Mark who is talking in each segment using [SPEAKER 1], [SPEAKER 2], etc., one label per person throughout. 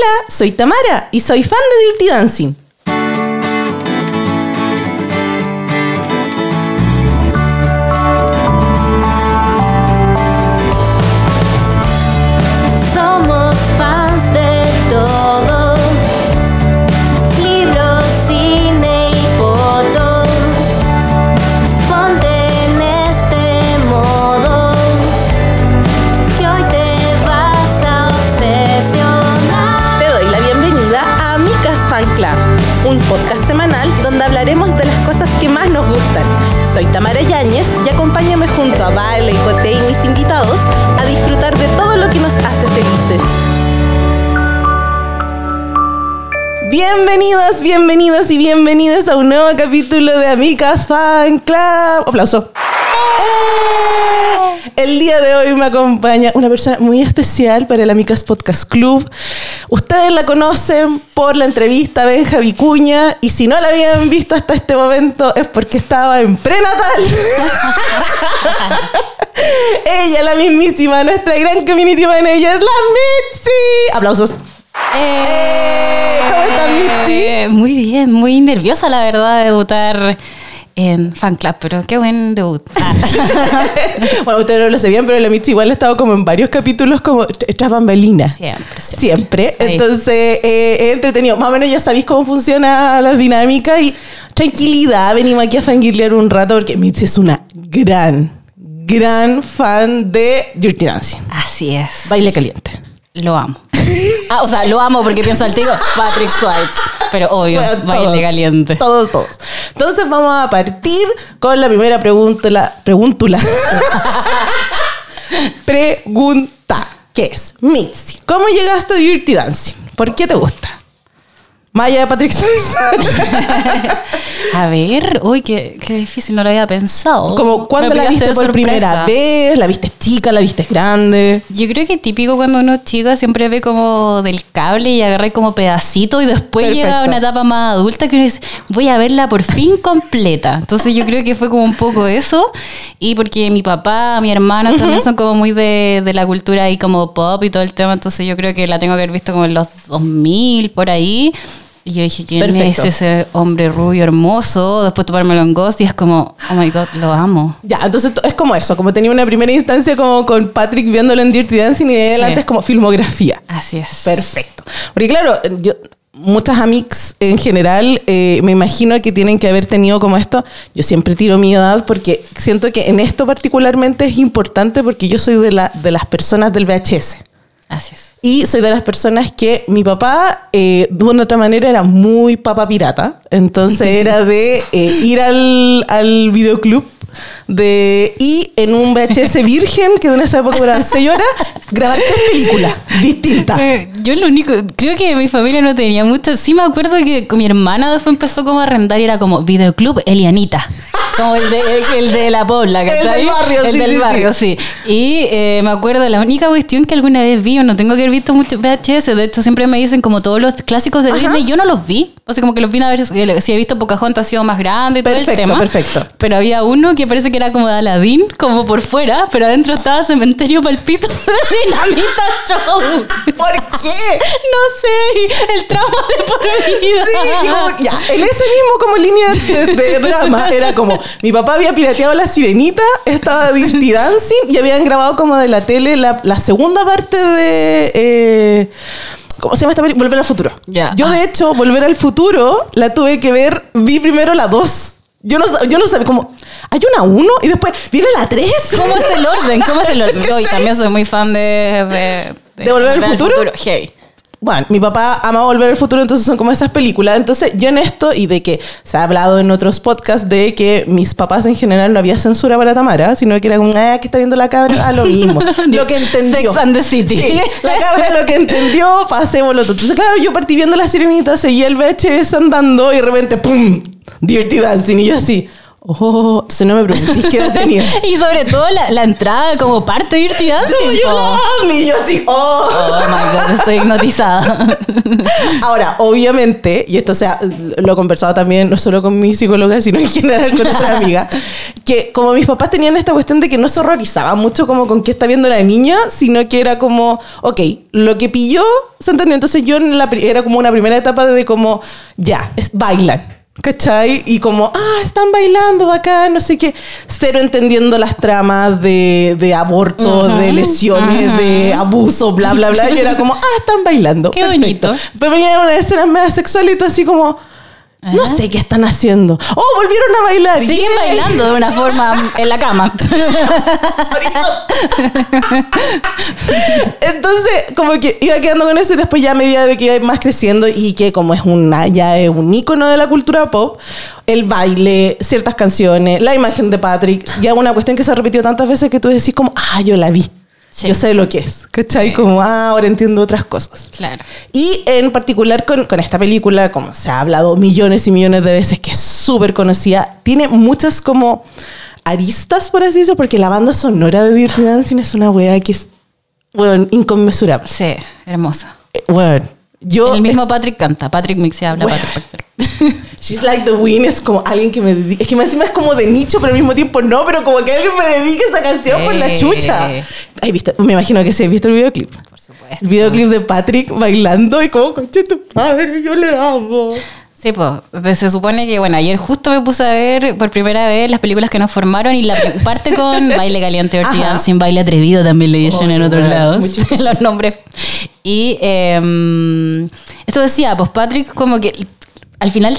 [SPEAKER 1] Hola, soy Tamara y soy fan de Dirty Dancing. Un podcast semanal donde hablaremos de las cosas que más nos gustan. Soy Tamara Yáñez y acompáñame junto a Vale, Cote y mis invitados a disfrutar de todo lo que nos hace felices. Bienvenidos, bienvenidos y bienvenidas a un nuevo capítulo de Amicas Fan Club. Aplauso. ¡Eh! El día de hoy me acompaña una persona muy especial para el Amicas Podcast Club. Ustedes la conocen por la entrevista a Benja Vicuña y si no la habían visto hasta este momento es porque estaba en prenatal. Ella, la mismísima, nuestra gran community manager, la Mitzi. Aplausos. ¡Eh! ¿Cómo estás, Mitzi?
[SPEAKER 2] Eh, muy bien, muy nerviosa la verdad de debutar en Fan Club, pero qué buen debut. Ah.
[SPEAKER 1] bueno, ustedes no lo sabían, pero la Mitzi igual ha estado como en varios capítulos como tras bambalinas.
[SPEAKER 2] Siempre, siempre.
[SPEAKER 1] Siempre. Entonces, eh, es entretenido. Más o menos ya sabéis cómo funciona la dinámica y tranquilidad. Venimos aquí a fangirlear un rato porque Mitzi es una gran, gran fan de Dirty Dancing.
[SPEAKER 2] Así es.
[SPEAKER 1] Baile caliente.
[SPEAKER 2] Lo amo. Ah, o sea, lo amo porque pienso al tiro Patrick Swayze. Pero obvio,
[SPEAKER 1] Bueno,
[SPEAKER 2] baile
[SPEAKER 1] todos,
[SPEAKER 2] caliente.
[SPEAKER 1] Todos, todos. Entonces vamos a partir con la primera pregunta. La preguntula. pregunta. ¿Qué es? Mitzi, ¿cómo llegaste a Dirty Dancing? ¿Por qué te gusta? Maya de Patrick.
[SPEAKER 2] A ver, uy, qué, qué difícil, no lo había pensado.
[SPEAKER 1] Como, ¿Cuándo la viste por primera vez? ¿La viste chica? ¿La viste grande?
[SPEAKER 2] Yo creo que típico cuando uno es chica siempre ve como del cable y agarra como pedacito y después
[SPEAKER 1] Perfecto.
[SPEAKER 2] llega a una etapa más adulta que uno dice, voy a verla por fin completa. Entonces yo creo que fue como un poco eso y porque mi papá, mi hermano también son como muy de, de la cultura ahí como pop y todo el tema, entonces yo creo que la tengo que haber visto como en los 2000 por ahí. Y yo dije, ¿quién
[SPEAKER 1] Perfecto.
[SPEAKER 2] es ese hombre rubio hermoso? Después topármelo en Ghost y es como, oh my god, lo amo.
[SPEAKER 1] Ya, entonces es como eso, como tenía una primera instancia como con Patrick viéndolo en Dirty Dancing y de ahí
[SPEAKER 2] Sí.
[SPEAKER 1] adelante es como filmografía.
[SPEAKER 2] Así es.
[SPEAKER 1] Perfecto. Porque claro, yo, muchas amics en general eh, me imagino que tienen que haber tenido como esto. Yo siempre tiro mi edad porque siento que en esto particularmente es importante porque yo soy de, la, de las personas del VHS.
[SPEAKER 2] Así es.
[SPEAKER 1] Y soy de las personas que mi papá, eh, de una otra manera, era muy papa pirata. Entonces era de eh, ir al, al videoclub de, y en un VHS virgen, que de esa época eran 6 horas, grabar tres películas distintas.
[SPEAKER 2] Eh, Yo lo único, creo que mi familia no tenía mucho. Sí me acuerdo que mi hermana después empezó como a arrendar y era como videoclub Elianita. Como el de, el de la Pobla,
[SPEAKER 1] El del barrio,
[SPEAKER 2] El
[SPEAKER 1] sí,
[SPEAKER 2] del
[SPEAKER 1] sí,
[SPEAKER 2] barrio, sí. Y eh, me acuerdo, la única cuestión que alguna vez vi, yo no tengo que haber visto mucho VHS, de hecho siempre me dicen como todos los clásicos de
[SPEAKER 1] Ajá.
[SPEAKER 2] Disney, yo no los vi. O sea, como que los vi una vez, si he visto Pocahontas ha sido más grande y todo
[SPEAKER 1] Perfecto,
[SPEAKER 2] el tema.
[SPEAKER 1] perfecto.
[SPEAKER 2] Pero había uno que parece que era como de Aladdin, como por fuera, pero adentro estaba Cementerio Palpito de Dinamita Show.
[SPEAKER 1] ¿Por qué?
[SPEAKER 2] No sé, el trauma de por vida.
[SPEAKER 1] Sí, como- ya, en ese mismo como línea de, de drama era como mi papá había pirateado La Sirenita, estaba Dirty Dancing y habían grabado como de la tele la, la segunda parte de eh, ¿Cómo se llama esta película? Volver al futuro.
[SPEAKER 2] Ya.
[SPEAKER 1] Yo,
[SPEAKER 2] Ah.
[SPEAKER 1] de hecho, Volver al futuro la tuve que ver, vi primero la 2. Yo no, yo no sabía, como, hay una 1 y después viene la 3.
[SPEAKER 2] ¿Cómo es el orden? ¿Cómo es el orden? Yo y también soy muy fan de... ¿De,
[SPEAKER 1] ¿De Volver al Futuro?
[SPEAKER 2] Hey.
[SPEAKER 1] Bueno, mi papá ama Volver al Futuro, entonces son como esas películas. Entonces, yo en esto, y de que se ha hablado en otros podcasts de que mis papás en general no había censura para Tamara, sino que era como, ah, que está viendo la cabra, ah, lo mismo. lo que entendió.
[SPEAKER 2] Sex and the City.
[SPEAKER 1] Sí, la cabra lo que entendió, pasémoslo todo. Entonces, claro, yo partí viendo la sirenita, seguía el VHS andando y de repente, ¡pum! Dirty Dancing. Y yo así, oh, entonces no me preguntéis qué edad tenía.
[SPEAKER 2] Y sobre todo la, la entrada como parte de Dirty Dancing.
[SPEAKER 1] Como yo la y yo así, oh.
[SPEAKER 2] Oh my god, estoy hipnotizada.
[SPEAKER 1] Ahora, obviamente, y esto sea, lo he conversado también no solo con mi psicóloga, sino en general con otra amiga, que como mis papás tenían esta cuestión de que no se horrorizaban mucho como con qué está viendo la niña, sino que era como, ok, lo que pilló, ¿se entendió? Entonces yo en la, era como una primera etapa de como, ya, es, bailan. ¿Cachai? Y como, ah, están bailando acá, no sé qué. Cero entendiendo las tramas de, de aborto, de lesiones, de abuso, bla, bla, bla. Y era como, ah, están bailando.
[SPEAKER 2] Qué
[SPEAKER 1] Perfecto.
[SPEAKER 2] bonito.
[SPEAKER 1] Pero venían unas escenas medio sexuales y tú así como, no sé qué están haciendo. Oh, volvieron a bailar.
[SPEAKER 2] Siguen
[SPEAKER 1] Yeah.
[SPEAKER 2] bailando de una forma en la cama.
[SPEAKER 1] Entonces, como que iba quedando con eso y después ya a medida de que iba más creciendo y que como es una, ya es un ícono de la cultura pop, el baile, ciertas canciones, la imagen de Patrick, ya una cuestión que se repitió tantas veces que tú decís como, ah, yo la vi.
[SPEAKER 2] Sí.
[SPEAKER 1] Yo sé lo que es, ¿cachai? Como, ah, ahora entiendo otras cosas.
[SPEAKER 2] Claro.
[SPEAKER 1] Y en particular con, con esta película, como se ha hablado millones y millones de veces, que es súper conocida, tiene muchas como aristas, por así decirlo, porque la banda sonora de Dirty Dancing es una wea que es, bueno, inconmensurable.
[SPEAKER 2] Sí, hermosa.
[SPEAKER 1] Eh, Bueno, yo...
[SPEAKER 2] El mismo Patrick canta. Patrick Mixie habla
[SPEAKER 1] Bueno.
[SPEAKER 2] Patrick. Patrick.
[SPEAKER 1] She's like the wind es como alguien que me dedica. Es que encima es como de nicho, pero al mismo tiempo no, pero como que alguien me dedique esa canción por la chucha. Ay, ¿viste? Me imagino que sí, ¿has visto el videoclip?
[SPEAKER 2] Por supuesto.
[SPEAKER 1] El videoclip de Patrick bailando y como, conchito, madre, yo le amo.
[SPEAKER 2] Sí, pues se supone que, bueno, ayer justo me puse a ver por primera vez las películas que nos formaron y la parte con Baile Caliente,
[SPEAKER 1] Ajá.
[SPEAKER 2] Dancing, Baile Atrevido también le dicen
[SPEAKER 1] Oye,
[SPEAKER 2] en otros
[SPEAKER 1] bueno,
[SPEAKER 2] lados, los nombres. Y eh, esto decía, pues Patrick como que al final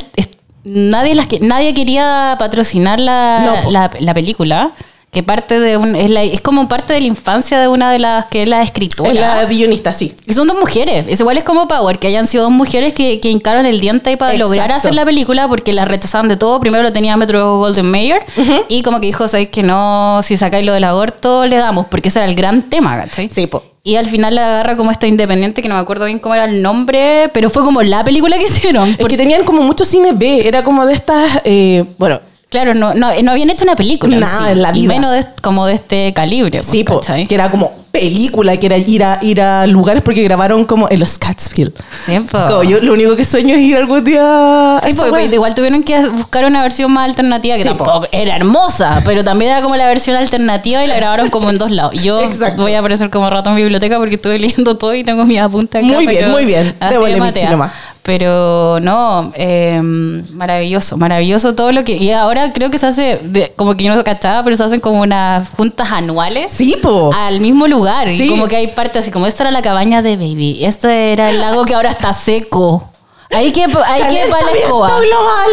[SPEAKER 2] nadie, las que, nadie quería patrocinar la,
[SPEAKER 1] No, po.
[SPEAKER 2] la, la película. Que parte de un, es, la- es como parte de la infancia de una de las que es la escritora.
[SPEAKER 1] Es la guionista, sí.
[SPEAKER 2] Y son dos mujeres. Es igual es como Power, que hayan sido dos mujeres que, que hincaron el diente ahí para
[SPEAKER 1] Exacto.
[SPEAKER 2] lograr hacer la película porque la rechazaban de todo. Primero lo tenía Metro Golden Mayer y como que dijo, ¿sabéis que no? Si sacáis lo del aborto, le damos, porque ese era el gran tema, ¿cachai?
[SPEAKER 1] Sí, po.
[SPEAKER 2] Y al final la agarra como esta independiente, que no me acuerdo bien cómo era el nombre, pero fue como la película que hicieron.
[SPEAKER 1] Es que tenían como mucho cine B, era como de estas, eh, bueno,
[SPEAKER 2] Claro, no, no, no habían hecho una película.
[SPEAKER 1] Nada
[SPEAKER 2] sí,
[SPEAKER 1] en la
[SPEAKER 2] Y
[SPEAKER 1] vida.
[SPEAKER 2] menos de- como de este calibre. pues,
[SPEAKER 1] sí, po, que era como película, que era ir a, ir a lugares porque grabaron como en los Catskill.
[SPEAKER 2] Sí, po.
[SPEAKER 1] Como yo lo único que sueño es ir algún día
[SPEAKER 2] Sí, porque
[SPEAKER 1] wea.
[SPEAKER 2] igual tuvieron que buscar una versión más alternativa que
[SPEAKER 1] Sí,
[SPEAKER 2] tampoco era hermosa, pero también era como la versión alternativa y la grabaron como en dos lados. Yo
[SPEAKER 1] Exacto.
[SPEAKER 2] voy a aparecer como rato en biblioteca porque estuve leyendo todo y tengo mis apuntes acá.
[SPEAKER 1] Muy bien, muy bien.
[SPEAKER 2] así
[SPEAKER 1] Démosle,
[SPEAKER 2] de
[SPEAKER 1] Mitzi,
[SPEAKER 2] matea.
[SPEAKER 1] nomás.
[SPEAKER 2] Pero no, eh, maravilloso, maravilloso todo lo que... Y ahora creo que se hace, de- como que yo no cachaba, pero se hacen como unas juntas anuales
[SPEAKER 1] Sí, po.
[SPEAKER 2] al mismo lugar.
[SPEAKER 1] Sí.
[SPEAKER 2] Y como que hay partes así como esta era la cabaña de Baby, este era el lago que ahora está seco. Ahí que, ahí que para la escoba.
[SPEAKER 1] global.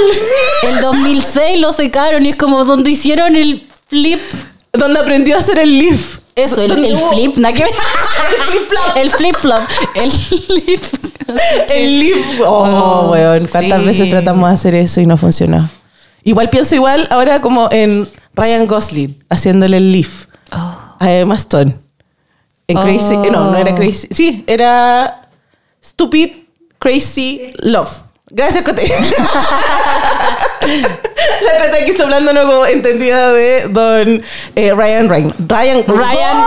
[SPEAKER 2] El 2006 lo secaron y es como donde hicieron el flip.
[SPEAKER 1] Donde aprendió a hacer el lift.
[SPEAKER 2] Eso, el, el flip, nada que ver.
[SPEAKER 1] El flip flop.
[SPEAKER 2] El flip flop. El
[SPEAKER 1] lift. Oh,
[SPEAKER 2] Oh,
[SPEAKER 1] weón. ¿Cuántas
[SPEAKER 2] sí.
[SPEAKER 1] veces tratamos de hacer eso y no funcionó? Igual pienso igual ahora como en Ryan Gosling haciéndole el lift a Emma Stone. En
[SPEAKER 2] Oh.
[SPEAKER 1] Crazy. eh, No, no era Crazy. Sí, era Stupid Crazy Love. Gracias, Cote. La Cote aquí como entendida de don eh, Ryan Reyn. Ryan,
[SPEAKER 2] Ryan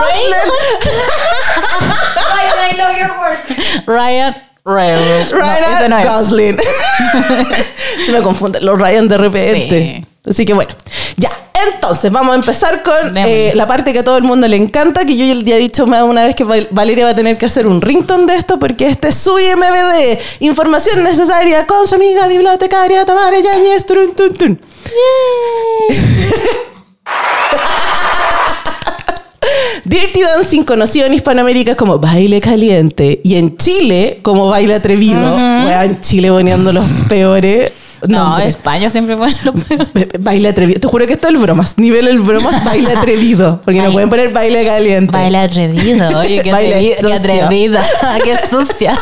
[SPEAKER 1] Ryan I love your work.
[SPEAKER 2] Ryan Reynolds. No,
[SPEAKER 1] Ryan
[SPEAKER 2] ese no es.
[SPEAKER 1] Gosling. Se me confunden los Ryan de repente. Así que bueno, ya. Entonces, vamos a empezar con eh, la parte que a todo el mundo le encanta, que yo ya he dicho más de una vez que Val- Valeria va a tener que hacer un ringtone de esto, porque este es su IMBD. Información necesaria con su amiga bibliotecaria Tamara Yáñez. Turun, tun, tun. Dirty Dancing, conocido en Hispanoamérica como baile caliente y en Chile como baile atrevido. Weón, en Chile poniendo los peores.
[SPEAKER 2] No. España siempre pone lo peor.
[SPEAKER 1] Ba- Baile atrevido. Te juro que esto es el bromas. Nivel el bromas, baile atrevido. Porque no
[SPEAKER 2] Baile-
[SPEAKER 1] pueden poner baile caliente.
[SPEAKER 2] Baile atrevido. Oye, qué,
[SPEAKER 1] Baile
[SPEAKER 2] atrevi- qué atrevida. qué sucia.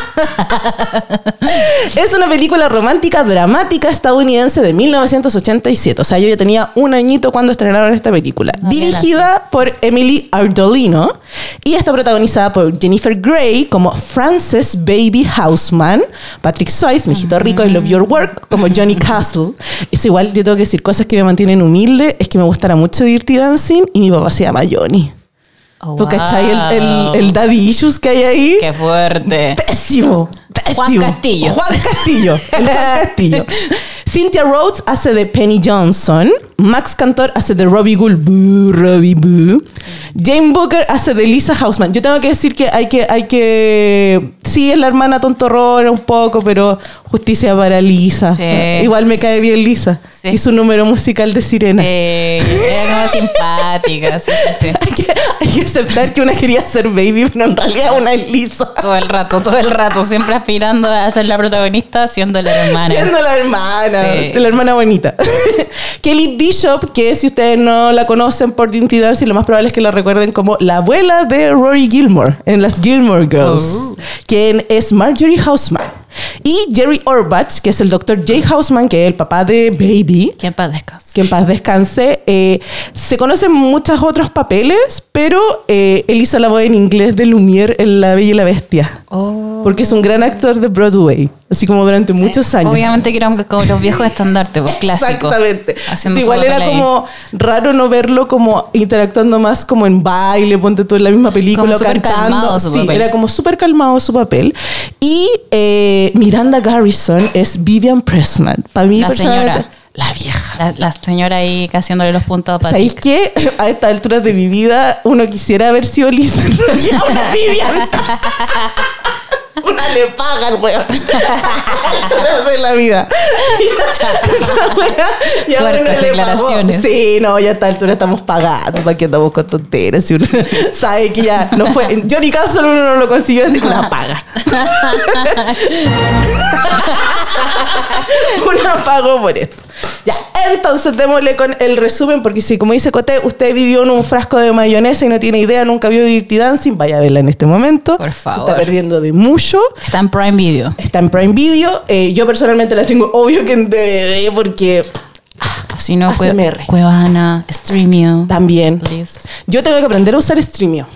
[SPEAKER 1] Es una película romántica dramática estadounidense de 1987. O sea, yo ya tenía un añito cuando estrenaron esta película.
[SPEAKER 2] No,
[SPEAKER 1] Dirigida por Emily Ardolino y está protagonizada por Jennifer Grey como Frances Baby Houseman, Patrick Swayze, mi hijito rico, I Love Your Work, como Johnny Johnny Castle. Es igual, yo tengo que decir, cosas que me mantienen humilde es que me gustara mucho Dirty Dancing y mi papá se llama Johnny.
[SPEAKER 2] Oh,
[SPEAKER 1] ¿Tú cachai el, el,
[SPEAKER 2] wow.
[SPEAKER 1] el daddy issues que hay ahí?
[SPEAKER 2] Qué fuerte.
[SPEAKER 1] Pésimo, pésimo.
[SPEAKER 2] Juan Castillo.
[SPEAKER 1] Juan Castillo. El Juan Castillo. Cynthia Rhodes hace de Penny Johnson. Max Cantor hace de Robbie Gould. Boo, Robbie Boo. Jane Booker hace de Lisa Hausman. Yo tengo que decir que hay que, hay que. Sí, es la hermana tontorrona un poco, pero justicia para Lisa.
[SPEAKER 2] Sí.
[SPEAKER 1] Igual me cae bien Lisa.
[SPEAKER 2] Sí.
[SPEAKER 1] Y su número musical de sirena.
[SPEAKER 2] Eh, era como simpática, sí, sí, sí.
[SPEAKER 1] Hay, que, hay que aceptar que una quería ser baby, pero en realidad una es Lisa.
[SPEAKER 2] Todo el rato, todo el rato, siempre aspirando a ser la protagonista, siendo la hermana.
[SPEAKER 1] Siendo la hermana,
[SPEAKER 2] Sí.
[SPEAKER 1] la hermana bonita. Kelly Bishop, que si ustedes no la conocen por Dirty Dancing, lo más probable es que la recuerden como la abuela de Rory Gilmore en las Gilmore Girls,
[SPEAKER 2] Oh.
[SPEAKER 1] Quien es Marjorie Hausman. Y Jerry Orbach, que es el doctor Jay Hausman, que es el papá de Baby,
[SPEAKER 2] Que en paz descanse.
[SPEAKER 1] que en paz descanse. eh, se conocen muchos otros papeles, pero eh, él hizo la voz en inglés de Lumière en La Bella y la Bestia.
[SPEAKER 2] Oh.
[SPEAKER 1] Porque es un gran actor de Broadway, así como durante muchos años.
[SPEAKER 2] Obviamente que eran como los viejos estandartes, pues clásicos.
[SPEAKER 1] Exactamente.
[SPEAKER 2] Su
[SPEAKER 1] igual era como raro no verlo como interactuando más como en baile, ponte tú en la misma película,
[SPEAKER 2] Como
[SPEAKER 1] cantando.
[SPEAKER 2] calmado su
[SPEAKER 1] sí,
[SPEAKER 2] papel.
[SPEAKER 1] era como súper calmado su papel. Y eh, Miranda Garrison es Vivian Pressman. Para mí,
[SPEAKER 2] La
[SPEAKER 1] personalmente,
[SPEAKER 2] señora.
[SPEAKER 1] la vieja.
[SPEAKER 2] La, la señora ahí haciéndole los puntos a
[SPEAKER 1] ¿Sabéis
[SPEAKER 2] Patrick.
[SPEAKER 1] qué? A esta altura de mi vida, uno quisiera haber sido Lisa. En realidad, una Vivian. Una le pagan, weón. A alturas de la vida. Ya
[SPEAKER 2] Fuertes
[SPEAKER 1] uno le pagó. Sí, no, ya a esta altura estamos pagando. ¿Para qué andamos con tonteras? Si uno sabe que ya no fue. Johnny Castle uno no lo consiguió, así que una paga. una pagó por esto. Ya, entonces démosle con el resumen, porque si, como dice Cote, usted vivió en un frasco de mayonesa y no tiene idea, nunca vio Dirty Dancing, vaya a verla en este momento.
[SPEAKER 2] Por favor.
[SPEAKER 1] Se está perdiendo de mucho.
[SPEAKER 2] Está en Prime Video.
[SPEAKER 1] Está en Prime Video. Eh, yo personalmente la tengo obvio que en DVD porque
[SPEAKER 2] Si no, Cue-. Cuevana, Streamio.
[SPEAKER 1] también.
[SPEAKER 2] Please.
[SPEAKER 1] Yo tengo que aprender a usar Streamio.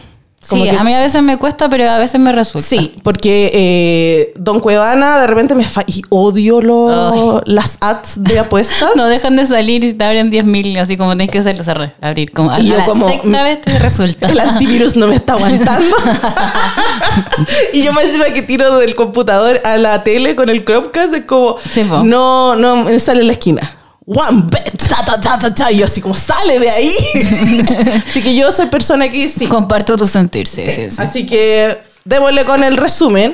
[SPEAKER 1] Como
[SPEAKER 2] Sí,
[SPEAKER 1] que-
[SPEAKER 2] a mí a veces me cuesta, pero a veces me resulta.
[SPEAKER 1] Sí, porque eh, Don Cuevana de repente me fa y odio lo- las ads de apuestas.
[SPEAKER 2] No dejan de salir y te abren 10.000, así como tenés que hacerlo cerrar, abrir. Como a,
[SPEAKER 1] Y yo
[SPEAKER 2] a la
[SPEAKER 1] como,
[SPEAKER 2] sexta vez te resulta.
[SPEAKER 1] El antivirus no me está aguantando. y yo me encima que tiro del computador a la tele con el Chromecast es como
[SPEAKER 2] Sí,
[SPEAKER 1] no, no me sale en la esquina. One bet, ta, ta, ta, ta, ta, y yo así como sale de ahí. así que yo soy persona que sí.
[SPEAKER 2] Comparto tu sentir, sí, sí, sí.
[SPEAKER 1] Así que démosle con el resumen.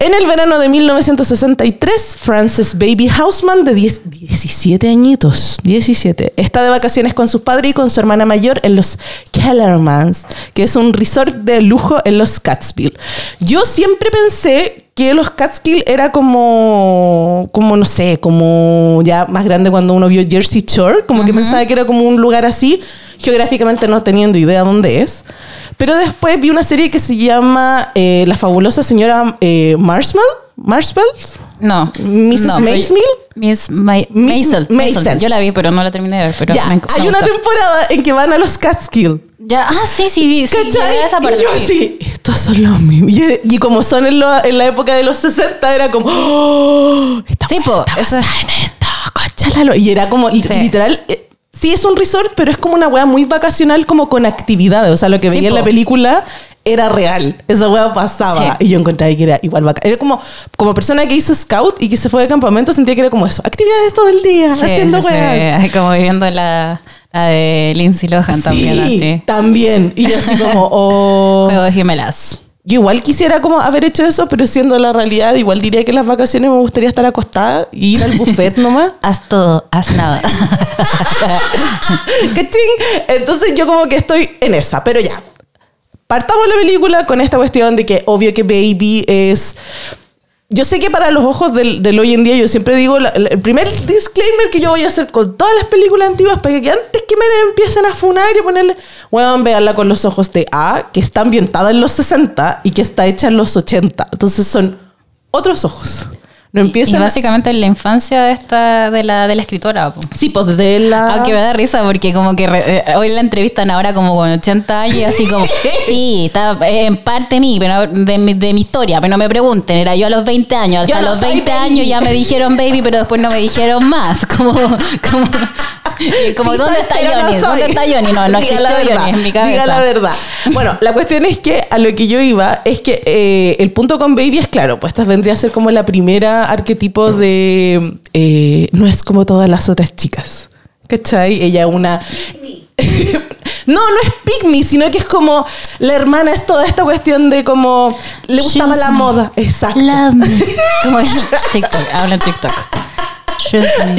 [SPEAKER 1] En el verano de 1963, Frances Baby Hausman, de 10 17 añitos, 17, está de vacaciones con sus padres y con su hermana mayor en los Kellermans, que es un resort de lujo en los Catskill. Yo siempre pensé que los Catskill era como, como no sé, como ya más grande cuando uno vio Jersey Shore, como que pensaba que era como un lugar así, geográficamente no teniendo idea dónde es. Pero después vi una serie que se llama eh, La fabulosa señora eh, Marshall, Marshalls.
[SPEAKER 2] No.
[SPEAKER 1] Mrs.
[SPEAKER 2] no,
[SPEAKER 1] Maisel?
[SPEAKER 2] Miss Ma Maisel. Yo la vi, pero no la terminé de ver. Pero
[SPEAKER 1] Ya,
[SPEAKER 2] me, me
[SPEAKER 1] hay una temporada en que van a los Catskill.
[SPEAKER 2] Ya, ah, sí, sí, vi. Sí,
[SPEAKER 1] ¿Cachai?
[SPEAKER 2] esa parte.
[SPEAKER 1] Y yo así, estos son los mismos. Y, y como son en, lo- en la época de los 60, era como, ¡Oh! Esta
[SPEAKER 2] Sí, po, eso-
[SPEAKER 1] en esto, conchalalo. Y era como, li-
[SPEAKER 2] Sí.
[SPEAKER 1] literal, eh, sí es un resort, pero es como una wea muy vacacional, como con actividades. O sea, lo que
[SPEAKER 2] Sí,
[SPEAKER 1] veía en la película era real. Esa wea pasaba.
[SPEAKER 2] Sí.
[SPEAKER 1] Y yo encontraba que era igual bacán. Era como, como persona que hizo scout y que se fue de campamento, sentía que era como eso. Actividades todo el día,
[SPEAKER 2] Sí,
[SPEAKER 1] haciendo
[SPEAKER 2] sí, Como viviendo la, la de Lindsay Lohan también, así.
[SPEAKER 1] también. Y yo así como, oh.
[SPEAKER 2] Juego de gemelas.
[SPEAKER 1] Yo igual quisiera como haber hecho eso, pero siendo la realidad, igual diría que en las vacaciones me gustaría estar acostada y ir al buffet nomás.
[SPEAKER 2] Haz todo, haz nada.
[SPEAKER 1] ¿Cachín? Entonces yo como que estoy en esa, pero ya. Partamos la película con esta cuestión de que obvio que Baby es... Yo sé que para los ojos del, hoy en día, yo siempre digo, la- el primer disclaimer que yo voy a hacer con todas las películas antiguas, para que antes que me empiecen a funar y ponerle, bueno, veanla con los ojos de A, que está ambientada en los 60 y que está hecha en los 80. Entonces son otros ojos. No
[SPEAKER 2] Y
[SPEAKER 1] empiezan. a-
[SPEAKER 2] básicamente en la infancia de esta de la, de la escritora. po.
[SPEAKER 1] Sí, pues desde la.
[SPEAKER 2] Aunque me da risa porque como que re- eh, hoy la entrevistan ahora como con 80 años y así como, sí, está eh, en parte mí, pero de, mi- de mi historia, pero no me pregunten, era yo a los 20 años, hasta
[SPEAKER 1] Yo no
[SPEAKER 2] los
[SPEAKER 1] soy
[SPEAKER 2] 20
[SPEAKER 1] baby.
[SPEAKER 2] años ya me dijeron baby, pero después no me dijeron más, como, como, y como
[SPEAKER 1] Sí
[SPEAKER 2] ¿dónde está
[SPEAKER 1] no
[SPEAKER 2] Johnny?
[SPEAKER 1] soy.
[SPEAKER 2] ¿Dónde está Johnny? No, no
[SPEAKER 1] Diga la verdad,
[SPEAKER 2] Johnny en mi cabeza.
[SPEAKER 1] Diga la verdad. Bueno, la cuestión es que a lo que yo iba es que eh, el punto con Baby es claro, pues esta vendría a ser como la primera arquetipo de eh, no es como todas las otras chicas. ¿Cachai? Ella una. No, no es pick me, sino que es como la hermana es toda esta cuestión de como le gustaba
[SPEAKER 2] Choose
[SPEAKER 1] la
[SPEAKER 2] me.
[SPEAKER 1] moda. Exacto.
[SPEAKER 2] Love me. Como en TikTok, habla en TikTok.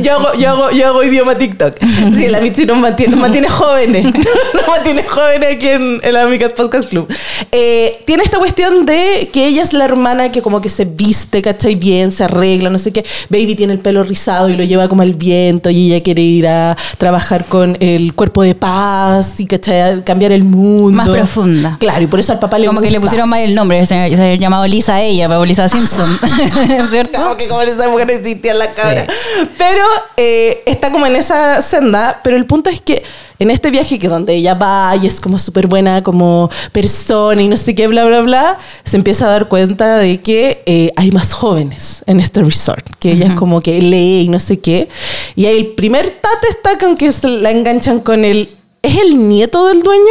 [SPEAKER 1] Yo hago, yo, hago, yo hago idioma TikTok. Sí, la Mitzi nos mantiene, nos mantiene jóvenes. Nos mantiene jóvenes aquí en, en la Amigas Podcast Club. Eh, tiene esta cuestión de que ella es la hermana que como que se viste, ¿cachai? Bien, se arregla, no sé qué. Baby tiene el pelo rizado y lo lleva como al viento y ella quiere ir a trabajar con el cuerpo de paz y, ¿cachai? Cambiar el mundo.
[SPEAKER 2] Más profunda.
[SPEAKER 1] Claro, y por eso al papá le
[SPEAKER 2] Como que le
[SPEAKER 1] gusta.
[SPEAKER 2] pusieron mal el nombre, se, se llamado Lisa a ella, pero Lisa Simpson, ¿cierto?
[SPEAKER 1] Como que como esa mujer existía en la cara. Pero eh, está como en esa senda. Pero el punto es que en este viaje que donde ella va y es como súper buena como persona y no sé qué, bla, bla, bla, se empieza a dar cuenta de que eh, hay más jóvenes en este resort. Que ella es como que lee y no sé qué. Y ahí el primer tate está con que se la enganchan con el... ¿Es el nieto del dueño?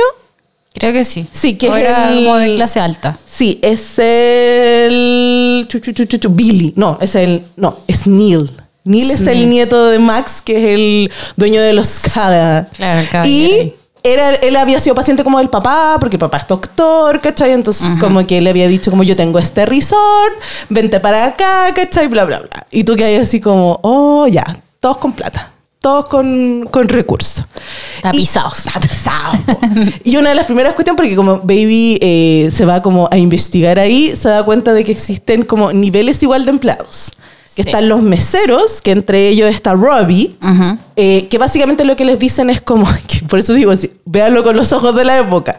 [SPEAKER 2] Creo que sí.
[SPEAKER 1] Sí, que
[SPEAKER 2] O era
[SPEAKER 1] el-
[SPEAKER 2] como de clase alta.
[SPEAKER 1] Sí, es el. Billy. No, es el. No, es Neil. Neil es el nieto de Max, que es el dueño de los Cada.
[SPEAKER 2] Claro, caballero.
[SPEAKER 1] Y era, él había sido paciente como del papá, porque el papá es doctor, ¿cachai? Entonces, como que le había dicho, como yo tengo este resort, vente para acá, ¿cachai? Bla, bla, bla. Y tú que hay así como, oh, ya, todos con plata. Todos con, con recursos.
[SPEAKER 2] Tapizados.
[SPEAKER 1] Y- tapizados, y una de las primeras cuestiones, porque como Baby eh, se va como a investigar ahí, se da cuenta de que existen como niveles igual de empleados. Que
[SPEAKER 2] Sí.
[SPEAKER 1] están los meseros, que entre ellos está Robbie,
[SPEAKER 2] Ujú.
[SPEAKER 1] eh, que básicamente lo que les dicen es como, que por eso digo, así, véanlo con los ojos de la época.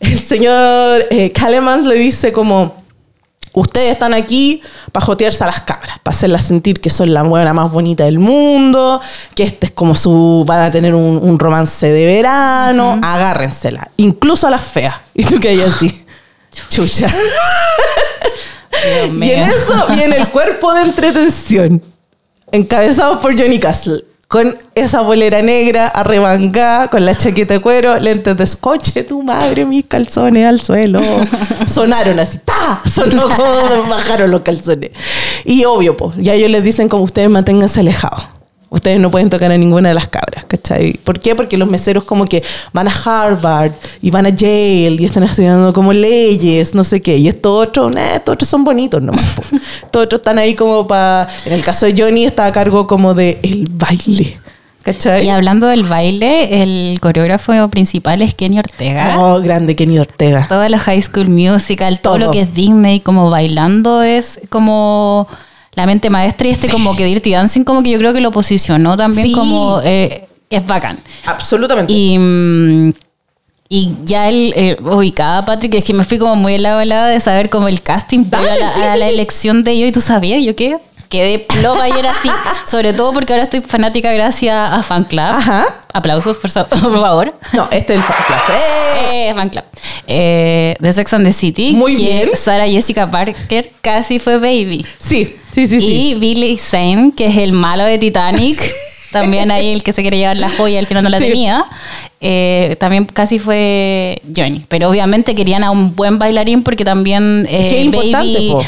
[SPEAKER 1] El señor eh, Calemans le dice como, ustedes están aquí para jotearse a las cabras, para hacerlas sentir que son la buena más bonita del mundo, que este es como su, van a tener un, un romance de verano, agárrensela, incluso a las feas. Y tú que hay así, chucha. Y en eso viene el cuerpo de entretención, encabezado por Johnny Castle, con esa bolera negra arremangada, con la chaqueta de cuero, lentes de escoche, tu madre, mis calzones al suelo. Sonaron así, ¡ta! Sonó bajaron los calzones. Y obvio, pues, ya ellos les dicen como ustedes manténganse alejados. Ustedes no pueden tocar a ninguna de las cabras, ¿cachai? ¿Por qué? Porque los meseros como que van a Harvard y van a Yale y están estudiando como leyes, no sé qué. Y estos otros, nah, estos otros son bonitos nomás. estos otros están ahí como para... En el caso de Johnny está a cargo como de el baile, ¿cachai?
[SPEAKER 2] Y hablando del baile, el coreógrafo principal es Kenny Ortega.
[SPEAKER 1] Oh, grande Kenny Ortega.
[SPEAKER 2] Todo lo High School Musical, todo,
[SPEAKER 1] Todo.
[SPEAKER 2] lo que es Disney, como bailando, es como la mente maestra y este como que Dirty Dancing, como que yo creo que lo posicionó también
[SPEAKER 1] Sí.
[SPEAKER 2] como eh, es bacán.
[SPEAKER 1] Absolutamente.
[SPEAKER 2] Y, mm, y ya el, eh, ubicada, Patrick, es que me fui como muy en la volada de saber como el casting previo a la,
[SPEAKER 1] sí,
[SPEAKER 2] a
[SPEAKER 1] sí,
[SPEAKER 2] la
[SPEAKER 1] sí.
[SPEAKER 2] elección de ellos y tú sabías, yo qué. Quedé plopa y era así. Sobre todo porque ahora estoy fanática gracias a Fan Club.
[SPEAKER 1] Ajá.
[SPEAKER 2] Aplausos, por, favor.
[SPEAKER 1] No, este es el fan club. ¡Eh!
[SPEAKER 2] Eh, fan club. Eh, de Sex and the City.
[SPEAKER 1] Muy
[SPEAKER 2] que
[SPEAKER 1] bien.
[SPEAKER 2] Sarah Jessica Parker casi fue baby.
[SPEAKER 1] Sí, sí, sí, sí.
[SPEAKER 2] Y Billy Zane, que es el malo de Titanic. también ahí el que se quería llevar la joya y al final no la
[SPEAKER 1] Sí.
[SPEAKER 2] tenía. eh, también casi fue Johnny. Pero obviamente querían a un buen bailarín porque también eh,
[SPEAKER 1] importante,
[SPEAKER 2] Baby
[SPEAKER 1] po.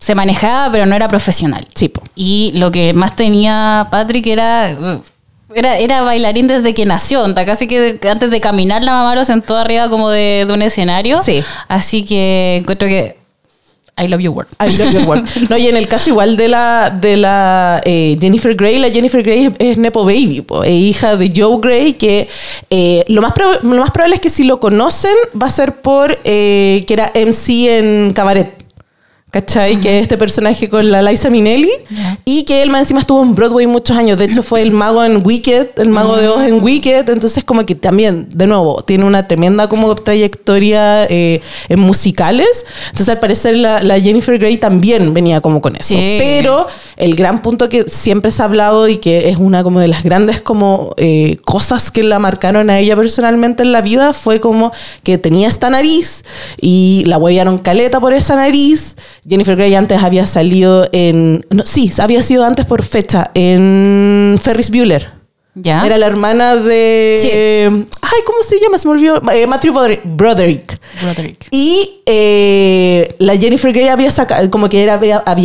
[SPEAKER 2] Se manejaba, pero no era profesional.
[SPEAKER 1] Sí, po.
[SPEAKER 2] Y lo que más tenía Patrick era. Era, era bailarín desde que nació, casi que antes de caminar la mamá lo sentó arriba como de, de un escenario.
[SPEAKER 1] Sí.
[SPEAKER 2] Así que encuentro que I love your work.
[SPEAKER 1] I love your work. No, y en el caso igual de la, de la eh, Jennifer Grey, la Jennifer Grey es, es Nepo Baby, po, es hija de Joe Grey, que eh, lo, más lo más probable es que si lo conocen va a ser por eh, que era MC en Cabaret. ¿Cachai? Que es este personaje con la Liza Minnelli.
[SPEAKER 2] Ya.
[SPEAKER 1] Y que él más encima estuvo en Broadway muchos años. De hecho, fue el mago en Wicked, el mago de Oz en Wicked. Entonces, como que también, de nuevo, tiene una tremenda como trayectoria eh, en musicales. Entonces, al parecer, la, la Jennifer Grey también venía como con eso.
[SPEAKER 2] Sí.
[SPEAKER 1] Pero el gran punto que siempre se ha hablado y que es una como de las grandes como eh, cosas que la marcaron a ella personalmente en la vida fue como que tenía esta nariz y la huellaron caleta por esa nariz. Jennifer Grey antes había salido en... No, sí, había sido antes por fecha en Ferris Bueller.
[SPEAKER 2] ¿Ya?
[SPEAKER 1] Era la hermana de...
[SPEAKER 2] Sí.
[SPEAKER 1] Ay, ¿cómo se llama? Se me olvidó. Eh, Matthew Broderick. Broderick. Y eh, la Jennifer Grey había sacado, como que era,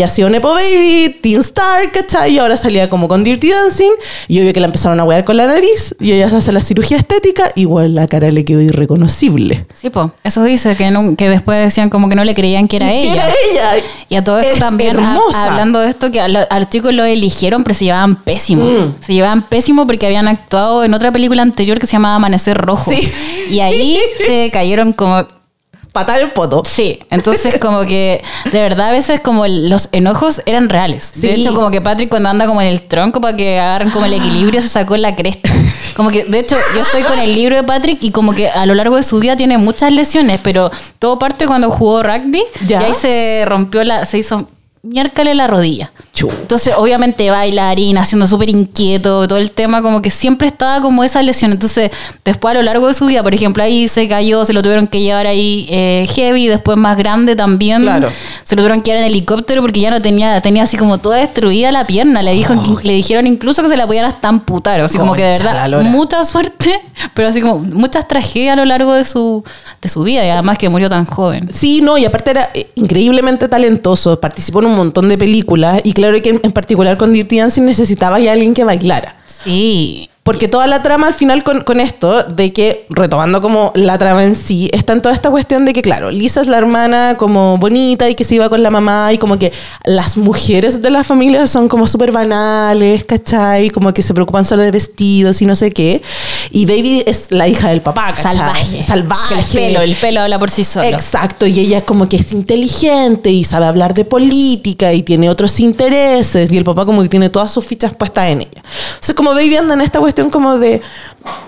[SPEAKER 1] sido Nepo Baby, Teen Star, ¿cachai? Y ahora salía como con Dirty Dancing. Y obvio que la empezaron a huear con la nariz. Y ella se hace la cirugía estética. Igual la cara le quedó irreconocible.
[SPEAKER 2] Sí, po. Eso dice que, no- que después decían como que no le creían que era
[SPEAKER 1] ¿Qué
[SPEAKER 2] ella.
[SPEAKER 1] era ella?
[SPEAKER 2] Y a todo esto
[SPEAKER 1] Es
[SPEAKER 2] también, a- hablando de esto, que a, lo- a los chicos lo eligieron, pero se llevaban pésimo.
[SPEAKER 1] Mm.
[SPEAKER 2] Se llevaban pésimo porque habían actuado en otra película anterior que se llamaba Amanecer Rojo.
[SPEAKER 1] Sí.
[SPEAKER 2] Y ahí se cayeron como...
[SPEAKER 1] Patar el poto.
[SPEAKER 2] Sí, entonces como que de verdad a veces como los enojos eran reales. De hecho como que Patrick cuando anda como en el tronco para que agarren como el equilibrio se sacó la cresta. Como que de hecho yo estoy con el libro de Patrick y como que a lo largo de su vida tiene muchas lesiones, pero todo parte cuando jugó rugby
[SPEAKER 1] Ya.
[SPEAKER 2] y ahí se rompió la, se hizo miércale la rodilla. Entonces, obviamente, bailarina, siendo súper inquieto, todo el tema, como que siempre estaba como esa lesión. Entonces, después a lo largo de su vida, por ejemplo, ahí se cayó, se lo tuvieron que llevar ahí eh, heavy, después más grande también.
[SPEAKER 1] Claro.
[SPEAKER 2] Se lo tuvieron que llevar en helicóptero porque ya no tenía, tenía así como toda destruida la pierna. Le, dijo, le dijeron incluso que se la podían hasta amputar. Así como que de verdad, mucha suerte, pero así como muchas tragedias a lo largo de su, de su vida y además que murió tan joven.
[SPEAKER 1] Sí, no, y aparte era eh, increíblemente talentoso, participó en un montón de películas y claro que en, particular con Dirty Dancing necesitaba ya alguien que bailara.
[SPEAKER 2] Sí.
[SPEAKER 1] Porque toda la trama al final con, con esto, de que, retomando como la trama en sí, está en toda esta cuestión de que, claro, Lisa es la hermana como bonita y que se iba con la mamá y como que las mujeres de la familia son como súper banales, ¿cachai? Como que se preocupan solo de vestidos y no sé qué. Y Baby es la hija del papá, ¿cachai?
[SPEAKER 2] Salvaje.
[SPEAKER 1] Salvaje.
[SPEAKER 2] El pelo, el pelo habla por sí solo.
[SPEAKER 1] Exacto, y ella como que es inteligente y sabe hablar de política y tiene otros intereses y el papá como que tiene todas sus fichas puestas en ella. Sea, como Baby anda en esta cuestión como de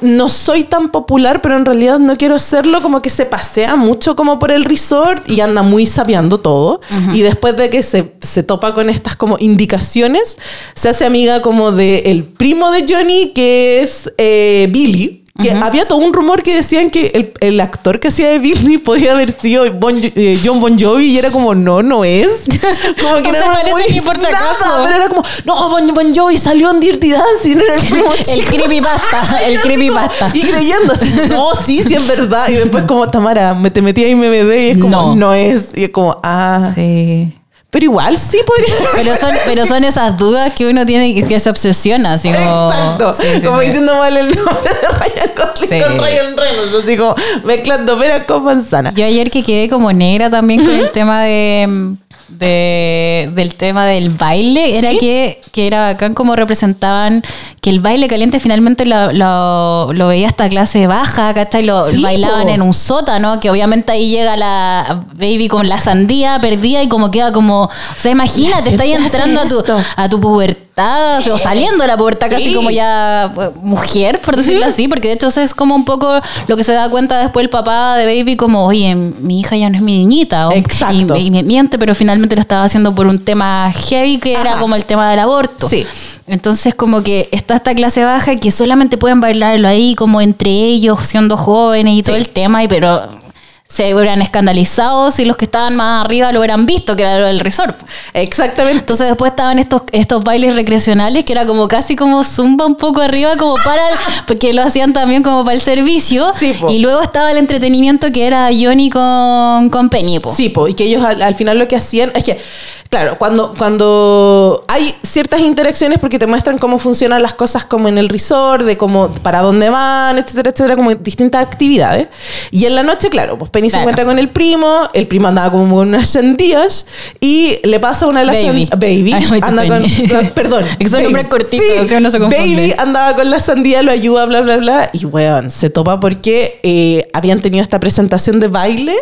[SPEAKER 1] no soy tan popular, pero en realidad no quiero serlo, como que se pasea mucho como por el resort y anda muy sabiando todo. Y después de que se, se topa con estas como indicaciones, se hace amiga como de el primo de Johnny, que es eh, Billy. Que había todo un rumor que decían que el, el actor que hacía de Billy podía haber sido Bon- eh, John Bon Jovi y era como, no, no es. Como que
[SPEAKER 2] No
[SPEAKER 1] no era
[SPEAKER 2] parece
[SPEAKER 1] muy
[SPEAKER 2] ni por
[SPEAKER 1] nada,
[SPEAKER 2] acaso.
[SPEAKER 1] pero era como, no, Bon, Bon Jovi salió en Dirty Dancing, era el primo
[SPEAKER 2] El creepypasta, el creepypasta.
[SPEAKER 1] Y creyendo así, no, sí, sí es verdad. Y después como, Tamara, me te metí ahí MBD y es como,
[SPEAKER 2] No.
[SPEAKER 1] no, es. Y es como, ah.
[SPEAKER 2] Sí.
[SPEAKER 1] Pero igual sí podría
[SPEAKER 2] Pero son, pero son esas dudas que uno tiene que, que se obsesiona, así como...
[SPEAKER 1] Exacto.
[SPEAKER 2] Sí, sí,
[SPEAKER 1] como
[SPEAKER 2] sí.
[SPEAKER 1] diciendo mal el nombre de Ryan Gosling con Ryan Reynolds. Así como mezclando peras con manzana.
[SPEAKER 2] Yo ayer que quedé como negra también con el tema de, de- del tema del baile, era que, que era bacán como representaban que el baile caliente finalmente lo, lo, lo veía hasta clase baja, ¿cachai? Lo
[SPEAKER 1] Sí,
[SPEAKER 2] bailaban
[SPEAKER 1] po.
[SPEAKER 2] en un sótano, que obviamente ahí llega la baby con la sandía perdida y como queda como, o sea, imagínate,
[SPEAKER 1] La
[SPEAKER 2] está ahí
[SPEAKER 1] gente hace
[SPEAKER 2] entrando a tu,
[SPEAKER 1] esto.
[SPEAKER 2] a tu pubertad, o saliendo de la pubertad casi
[SPEAKER 1] Sí.
[SPEAKER 2] como ya eh, mujer, por decirlo así, porque de hecho eso es como un poco lo que se da cuenta después el papá de Baby, como, oye, mi hija ya no es mi niñita. o-
[SPEAKER 1] Exacto.
[SPEAKER 2] Y, y me miente, pero finalmente lo estaba haciendo por un tema heavy que era como el tema del aborto.
[SPEAKER 1] Sí.
[SPEAKER 2] Entonces como que está esta clase baja que solamente pueden bailarlo ahí como entre ellos, siendo jóvenes y todo el tema, y pero se hubieran escandalizado si los que estaban más arriba lo hubieran visto, que era lo del resort.
[SPEAKER 1] Exactamente.
[SPEAKER 2] Entonces después estaban estos, estos bailes recreacionales que era como casi como zumba un poco arriba, como para el- porque lo hacían también como para el servicio.
[SPEAKER 1] Sí, po.
[SPEAKER 2] y luego estaba el entretenimiento que era Johnny con, con Penny. po.
[SPEAKER 1] Sí, po, y que ellos al, al final lo que hacían es que, claro, cuando, cuando hay ciertas interacciones porque te muestran cómo funcionan las cosas como en el resort, de cómo, para dónde van, etcétera, etcétera, como distintas actividades. Y en la noche, claro, pues Penny se
[SPEAKER 2] Claro.
[SPEAKER 1] encuentra con el primo, el primo andaba como con unas sandías y le pasa una de las
[SPEAKER 2] Baby.
[SPEAKER 1] sand- Baby,
[SPEAKER 2] Ay,
[SPEAKER 1] anda con, perdón.
[SPEAKER 2] Es que son
[SPEAKER 1] Baby.
[SPEAKER 2] nombres cortitos, así uno se confunde.
[SPEAKER 1] Baby andaba con la sandía, lo ayuda, bla, bla, bla. Y weón, se topa porque eh, habían tenido esta presentación de baile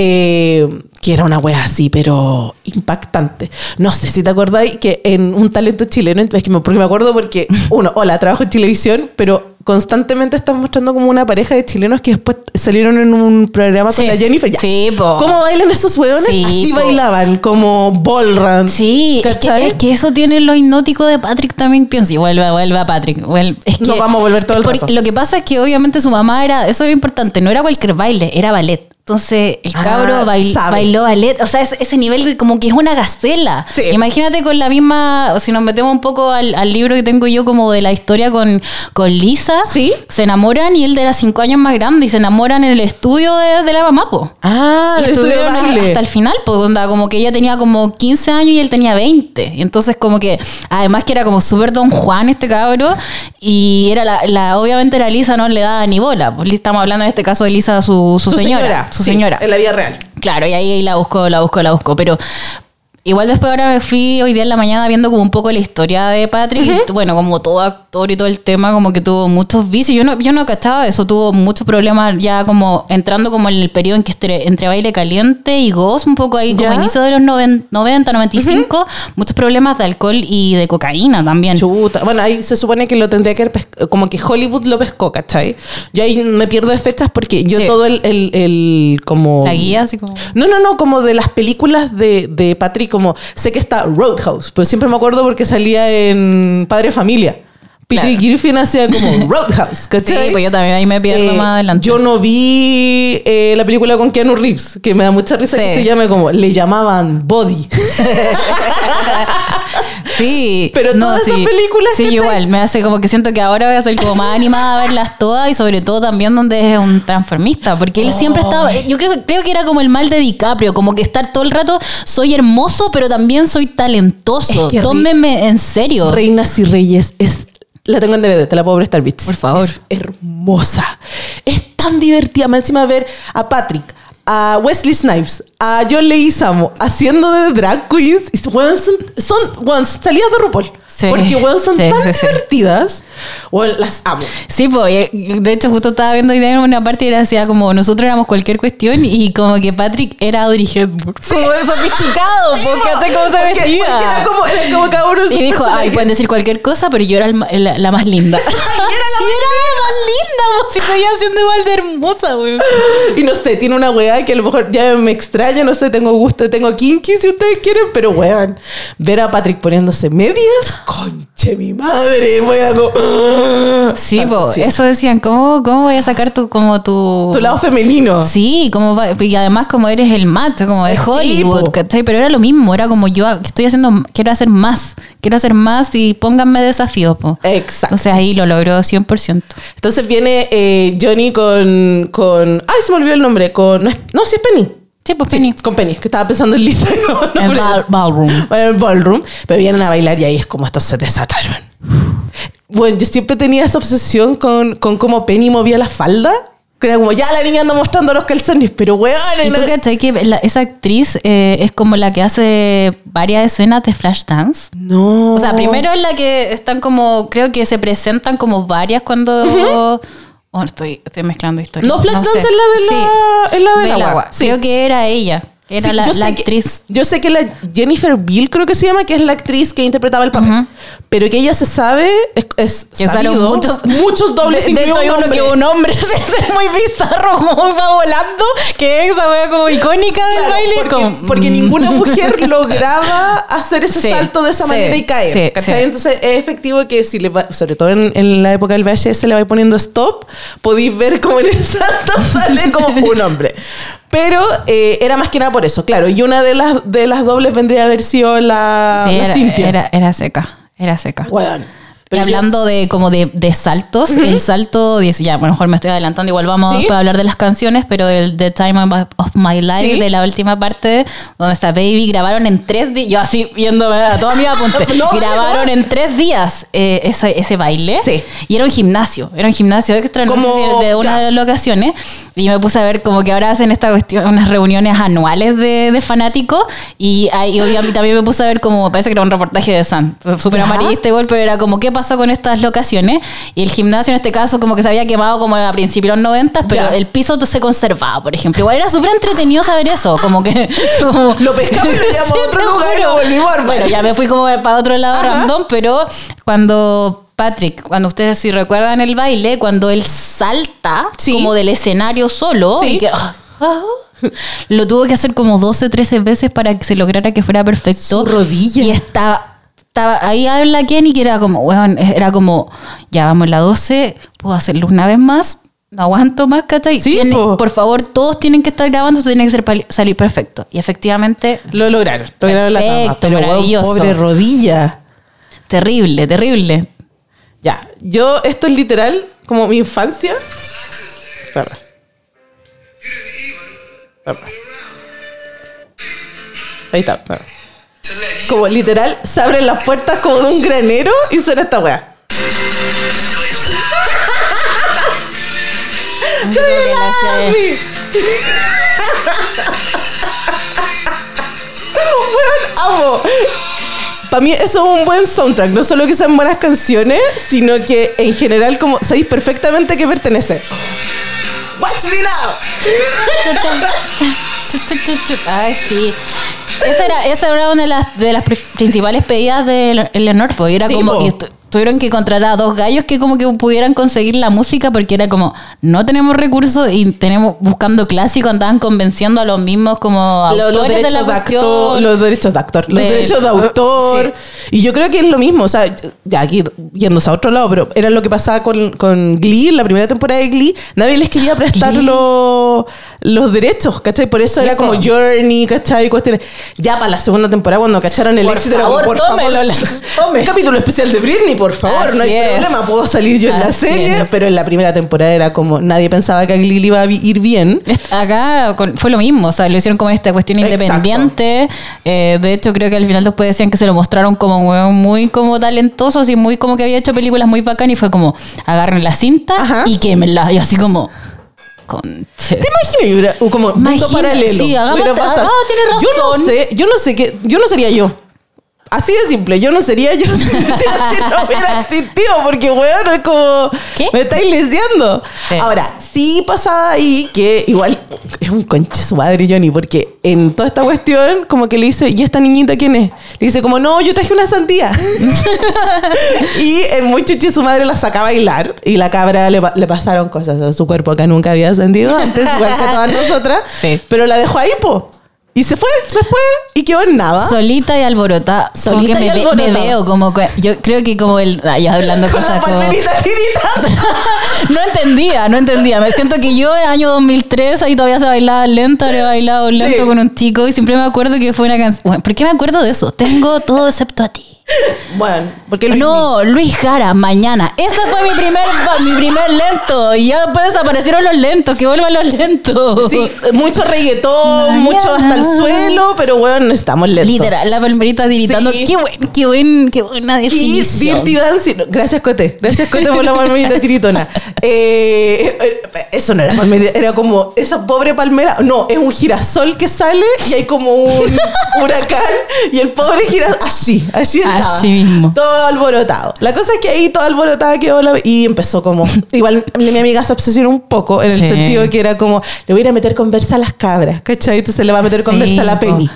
[SPEAKER 1] eh, que era una wea así, pero impactante. No sé si te acordáis que en un talento chileno, es que me, porque me acuerdo porque, uno, hola, trabajo en televisión, pero constantemente están mostrando como una pareja de chilenos que después salieron en un programa con la Jennifer. Ya.
[SPEAKER 2] Sí, po.
[SPEAKER 1] ¿Cómo bailan estos hueones?
[SPEAKER 2] Sí,
[SPEAKER 1] Así
[SPEAKER 2] po.
[SPEAKER 1] bailaban, como ballroom.
[SPEAKER 2] Sí, es que, es que eso tiene lo hipnótico de Patrick también, pienso. Y vuelve, vuelve a Patrick. vuel- es que,
[SPEAKER 1] Nos vamos a volver todo el rato.
[SPEAKER 2] Lo que pasa es que obviamente su mamá era, eso es importante, no era cualquier baile, era ballet. Entonces el
[SPEAKER 1] Ah,
[SPEAKER 2] cabro bail-
[SPEAKER 1] sabe.
[SPEAKER 2] bailó ballet, o sea, es- ese nivel de como que es una gacela.
[SPEAKER 1] Sí.
[SPEAKER 2] Imagínate con la misma, si nos metemos un poco al, al libro que tengo yo como de la historia con, con Lisa,
[SPEAKER 1] Sí.
[SPEAKER 2] se enamoran y él era cinco años más grande y se enamoran en el estudio de, de la mamá, po.
[SPEAKER 1] Ah,
[SPEAKER 2] Y
[SPEAKER 1] el estudio de
[SPEAKER 2] estuvieron hasta el final, pues onda, como que ella tenía como 15 años y él tenía 20. Y entonces como que, además que era como súper don Juan este cabro, y era la, la- obviamente era Lisa, no le daba ni bola. Pues estamos hablando en este caso de Lisa, su, su, señora. Su
[SPEAKER 1] sí,
[SPEAKER 2] señora.
[SPEAKER 1] En la vida real.
[SPEAKER 2] Claro, y ahí, ahí la busco, la busco, la busco. Pero igual después ahora me fui hoy día en la mañana viendo como un poco la historia de Patrick. y, bueno, como todo actor y todo el tema, como que tuvo muchos vicios. Yo no, yo no cachaba eso, tuvo muchos problemas ya como entrando como en el periodo en que entre, entre baile caliente y Ghost, un poco ahí como
[SPEAKER 1] ¿Ya?
[SPEAKER 2] inicio de los noven- 90, 95, muchos problemas de alcohol y de cocaína también.
[SPEAKER 1] Chuta. Bueno, ahí se supone que lo tendría que como que Hollywood lo pescó, ¿cachai? Yo ahí me pierdo de fechas porque yo
[SPEAKER 2] Sí.
[SPEAKER 1] todo el, el, el como...
[SPEAKER 2] La guía, así como...
[SPEAKER 1] No, no, no, como de las películas de, de Patrick, como sé que está Roadhouse, pero siempre me acuerdo porque salía en Padre Familia. Peter
[SPEAKER 2] Claro.
[SPEAKER 1] Griffin hacía como Roadhouse,
[SPEAKER 2] Sí,
[SPEAKER 1] ¿cachai?
[SPEAKER 2] pues yo también ahí me pierdo
[SPEAKER 1] Eh,
[SPEAKER 2] más adelante.
[SPEAKER 1] Yo no vi eh, la película con Keanu Reeves, que me da mucha risa
[SPEAKER 2] Sí.
[SPEAKER 1] que se llame como, le llamaban Body.
[SPEAKER 2] Sí,
[SPEAKER 1] Pero todas esas películas,
[SPEAKER 2] Sí, igual, me hace como que siento que ahora voy a ser como más animada a verlas todas y sobre todo también donde es un transformista, porque él siempre estaba, yo creo, creo que era como el mal de DiCaprio, como que estar todo el rato, soy hermoso, pero también soy talentoso,
[SPEAKER 1] Es que
[SPEAKER 2] tómenme en serio.
[SPEAKER 1] Reinas y Reyes es. La tengo en DVD, te la puedo prestar, Bits.
[SPEAKER 2] Por favor.
[SPEAKER 1] Es hermosa. Es tan divertida. Más encima ver a Patrick, a Wesley Snipes, a John Leguizamo haciendo de drag queens. Y, weón, son, son weón, salidas de RuPaul.
[SPEAKER 2] Sí.
[SPEAKER 1] Porque weón, son
[SPEAKER 2] Sí,
[SPEAKER 1] tan
[SPEAKER 2] sí,
[SPEAKER 1] divertidas. Weón, las amo.
[SPEAKER 2] Sí, pues, de hecho justo estaba viendo en una parte y decía como nosotros éramos cualquier cuestión y como que Patrick era Audrey Hepburn. Como sofisticado, porque hace cómo se vestía.
[SPEAKER 1] era como, era como cada uno
[SPEAKER 2] Y dijo, ay, pueden decir cualquier cosa, pero yo era el la, la más linda. y era la más linda, pues, si seguía siendo igual de hermosa, güey.
[SPEAKER 1] Y no sé, tiene una weá que a lo mejor ya me extraña, no sé, tengo gusto, tengo kinky si ustedes quieren, pero weón, ver a Patrick poniéndose medias, conche mi madre, weón, como, ¡ah!
[SPEAKER 2] Sí,
[SPEAKER 1] cielo.
[SPEAKER 2] eso decían, ¿cómo, ¿cómo voy a sacar tu, como tu...
[SPEAKER 1] Tu lado femenino.
[SPEAKER 2] Sí, como y además como eres el macho, como de
[SPEAKER 1] Sí,
[SPEAKER 2] Hollywood,
[SPEAKER 1] po.
[SPEAKER 2] ¿cachai? Pero era lo mismo, era como yo estoy haciendo, quiero hacer más, quiero hacer más y pónganme desafíos, po.
[SPEAKER 1] Exacto.
[SPEAKER 2] Entonces ahí lo logró 100%.
[SPEAKER 1] Entonces viene eh, Johnny con, con. Ay, se me olvidó el nombre. Con. No, es- no, sí es Penny.
[SPEAKER 2] Sí, pues
[SPEAKER 1] Sí,
[SPEAKER 2] Penny.
[SPEAKER 1] con Penny, que estaba pensando en Lisa. no,
[SPEAKER 2] El ball- ballroom.
[SPEAKER 1] Bueno, el ballroom. Pero vienen a bailar y ahí es como estos se desataron. Bueno, yo siempre tenía esa obsesión con, con cómo Penny movía la falda. Que era como, ya la niña anda mostrando los calzones, pero weón.
[SPEAKER 2] ¿Y tú
[SPEAKER 1] no-
[SPEAKER 2] que la- esa actriz eh, es como la que hace varias escenas de Flashdance?
[SPEAKER 1] No.
[SPEAKER 2] O sea, primero es la que están como, creo que se presentan como varias cuando... Oh, estoy, estoy mezclando historias.
[SPEAKER 1] No, Flashdance
[SPEAKER 2] sé.
[SPEAKER 1] es la de la- es la del
[SPEAKER 2] del
[SPEAKER 1] agua. Sí.
[SPEAKER 2] Creo que era ella. Era
[SPEAKER 1] Sí,
[SPEAKER 2] la,
[SPEAKER 1] yo
[SPEAKER 2] la
[SPEAKER 1] que-
[SPEAKER 2] actriz.
[SPEAKER 1] yo sé que la Jennifer Bill, creo que se llama, que es la actriz que interpretaba el papel. Pero que ella se sabe, es, es
[SPEAKER 2] Que
[SPEAKER 1] sabido,
[SPEAKER 2] muchos,
[SPEAKER 1] muchos dobles.
[SPEAKER 2] De, de hecho, hay
[SPEAKER 1] un
[SPEAKER 2] uno que un hombre se hace muy bizarro, como va volando, que es esa wea como icónica del
[SPEAKER 1] Claro,
[SPEAKER 2] baile.
[SPEAKER 1] porque,
[SPEAKER 2] como,
[SPEAKER 1] porque
[SPEAKER 2] mm.
[SPEAKER 1] ninguna mujer lograba hacer ese
[SPEAKER 2] Sí,
[SPEAKER 1] salto de esa
[SPEAKER 2] sí,
[SPEAKER 1] manera y caer. Entonces es efectivo que si le va- sobre todo en, en la época del VHS le va poniendo stop, podéis ver como en el salto sale como un hombre. Pero eh, era más que nada por eso, claro. Y una de las, de las dobles vendría a haber sido la,
[SPEAKER 2] Sí,
[SPEAKER 1] la
[SPEAKER 2] era,
[SPEAKER 1] Cintia.
[SPEAKER 2] era, era seca, era seca. Y
[SPEAKER 1] Pero yo-
[SPEAKER 2] hablando de como de, de saltos, el salto, ya, bueno, mejor me estoy adelantando, igual vamos
[SPEAKER 1] ¿Sí?
[SPEAKER 2] a hablar de las canciones, pero el The Time of- My Life,
[SPEAKER 1] ¿Sí?
[SPEAKER 2] de la última parte, donde está Baby, grabaron en tres días, yo así viendo a todos mis apuntes,
[SPEAKER 1] No,
[SPEAKER 2] grabaron
[SPEAKER 1] no.
[SPEAKER 2] en tres días eh, ese, ese baile.
[SPEAKER 1] Sí.
[SPEAKER 2] Y era un gimnasio, era un gimnasio extra, no sé si de una
[SPEAKER 1] ya.
[SPEAKER 2] de las locaciones, y yo me puse a ver como que ahora hacen esta cuestión, unas reuniones anuales de, de fanáticos, y ahí obviamente también me puse a ver como, parece que era un reportaje de Sun, súper amarillista igual, pero era como, ¿qué pasó con estas locaciones. Y el gimnasio en este caso como que se había quemado como a principios de los 90, pero
[SPEAKER 1] Ya.
[SPEAKER 2] el piso se conservaba, por ejemplo. Igual era súper entretenido saber eso, como que... como-
[SPEAKER 1] Lo pescamos y lo llevamos a
[SPEAKER 2] Sí,
[SPEAKER 1] otro
[SPEAKER 2] te
[SPEAKER 1] lugar lo volvimos a.
[SPEAKER 2] Bueno, ya me fui como para otro lado
[SPEAKER 1] Ajá.
[SPEAKER 2] random, pero cuando Patrick, cuando ustedes si recuerdan el baile, cuando él salta
[SPEAKER 1] Sí.
[SPEAKER 2] como del escenario solo,
[SPEAKER 1] Sí.
[SPEAKER 2] y que, ah, ah, lo tuvo que hacer como 12, 13 veces para que se lograra que fuera perfecto.
[SPEAKER 1] Su rodilla.
[SPEAKER 2] Y estaba, estaba ahí habla Kenny que era como, weón, era como, ya vamos en la 12, puedo hacerlo una vez más. No aguanto más, ¿cachai?
[SPEAKER 1] Sí,
[SPEAKER 2] Tiene-
[SPEAKER 1] po.
[SPEAKER 2] por favor, todos tienen que estar grabando, tiene que ser salir perfecto. Y efectivamente,
[SPEAKER 1] Lo lograron. Lograron la tama. Pero
[SPEAKER 2] maravilloso.
[SPEAKER 1] pobre rodilla.
[SPEAKER 2] terrible, terrible.
[SPEAKER 1] Ya, yo, esto es literal como mi infancia. Espera. Espera. Ahí está. espera. Como literal, se abren las puertas como de un granero y suena esta weá.
[SPEAKER 2] Hacía-
[SPEAKER 1] Weón, amo. Para mí eso es un buen soundtrack. No solo que sean buenas canciones, sino que en general como sabéis perfectamente que pertenece. Watch me now.
[SPEAKER 2] Ay, sí. Esa era, esa era una de las, de las pri- principales pedidas de Eleanor, pues era
[SPEAKER 1] Sí,
[SPEAKER 2] como
[SPEAKER 1] po.
[SPEAKER 2] Tuvieron que contratar a dos gallos que como que pudieran conseguir la música porque era como no tenemos recursos y tenemos buscando clásicos, andaban convenciendo a los mismos como
[SPEAKER 1] Los, los
[SPEAKER 2] de
[SPEAKER 1] derechos
[SPEAKER 2] la
[SPEAKER 1] de actor, los derechos de actor, los derechos de autor.
[SPEAKER 2] Sí.
[SPEAKER 1] Y yo creo que es lo mismo, o sea, ya aquí yéndose a otro lado, pero era lo que pasaba con, con Glee, la primera temporada de Glee, nadie les quería prestar los, los derechos, ¿cachai? Por eso
[SPEAKER 2] Sí,
[SPEAKER 1] era como
[SPEAKER 2] po.
[SPEAKER 1] Journey, ¿cachai? Cuestiones. Ya para la segunda temporada, cuando cacharon el
[SPEAKER 2] Por
[SPEAKER 1] éxito, era
[SPEAKER 2] favor,
[SPEAKER 1] como, por
[SPEAKER 2] tómelo,
[SPEAKER 1] favor, capítulo especial de Britney, por favor, no hay
[SPEAKER 2] es.
[SPEAKER 1] problema, puedo salir yo en la serie,
[SPEAKER 2] es.
[SPEAKER 1] pero en la primera temporada era como, nadie pensaba que le iba a ir bien.
[SPEAKER 2] Acá fue lo mismo, o sea, lo hicieron como esta cuestión independiente. Eh, de hecho, creo que al final después decían que se lo mostraron como muy como talentosos y muy como que había hecho películas muy bacán y fue como agarren la cinta
[SPEAKER 1] Ajá.
[SPEAKER 2] y quémenla. Y así como. Conche.
[SPEAKER 1] ¿Te uh, como mundo
[SPEAKER 2] Imagina-
[SPEAKER 1] paralelo.
[SPEAKER 2] sí, hagamos- ah, tiene
[SPEAKER 1] Yo no
[SPEAKER 2] razón.
[SPEAKER 1] sé, yo no sé qué, yo no sería yo. Así de simple, yo no sería yo si no hubiera existido, porque weón, es como.
[SPEAKER 2] ¿Qué?
[SPEAKER 1] Me estáis leseando.
[SPEAKER 2] Sí.
[SPEAKER 1] Ahora, sí pasaba ahí que igual es un conche su madre, Johnny, porque en toda esta cuestión, como que le dice, ¿y esta niñita quién es? Le dice, como, no, yo traje una sandía. y en muy chuchi su madre la saca a bailar y la cabra le, pa- le pasaron cosas a su cuerpo que nunca había sentido antes, igual que a todas nosotras.
[SPEAKER 2] Sí.
[SPEAKER 1] Pero la dejó ahí, po. Y se fue después y quedó en nada.
[SPEAKER 2] Solita y alborotada. Como
[SPEAKER 1] Solita
[SPEAKER 2] que
[SPEAKER 1] y
[SPEAKER 2] me,
[SPEAKER 1] alborotada.
[SPEAKER 2] me veo como. que- Yo creo que como el. ah, yo hablando
[SPEAKER 1] Con la
[SPEAKER 2] cosas como.
[SPEAKER 1] palmerita tirita.
[SPEAKER 2] no entendía, no entendía. Me siento que yo en año 2003 ahí todavía se bailaba lento, había bailado lento
[SPEAKER 1] Sí.
[SPEAKER 2] con un chico y siempre me acuerdo que fue una canción. Bueno, ¿Por qué me acuerdo de eso? Tengo todo excepto a ti.
[SPEAKER 1] Bueno, porque Luis
[SPEAKER 2] No, Luis Jara, mañana. Ese fue mi primer, mi primer lento. Y ya después desaparecieron los lentos, que vuelvan los lentos.
[SPEAKER 1] Sí, mucho reggaetón,
[SPEAKER 2] Mañana.
[SPEAKER 1] mucho hasta el suelo, pero bueno, necesitamos lento.
[SPEAKER 2] Literal, la palmerita gritando.
[SPEAKER 1] Sí.
[SPEAKER 2] Qué, buen, qué, buen, qué buena
[SPEAKER 1] Y
[SPEAKER 2] definición.
[SPEAKER 1] Dirty Dancing. Gracias, Cote. Gracias, Cote, por la palmerita tiritona. Eh, eso no era palmerita, era como esa pobre palmera. No, es un girasol que sale y hay como un huracán y el pobre girasol. Así, así
[SPEAKER 2] Así mismo.
[SPEAKER 1] Todo alborotado. La cosa es que ahí todo alborotada quedó la- y empezó como. Igual mi amiga se obsesionó un poco en el
[SPEAKER 2] Sí.
[SPEAKER 1] sentido de que era como, le voy a ir a meter conversa a las cabras, ¿cachai? Entonces le va a meter conversa
[SPEAKER 2] Sí,
[SPEAKER 1] a la. Penny.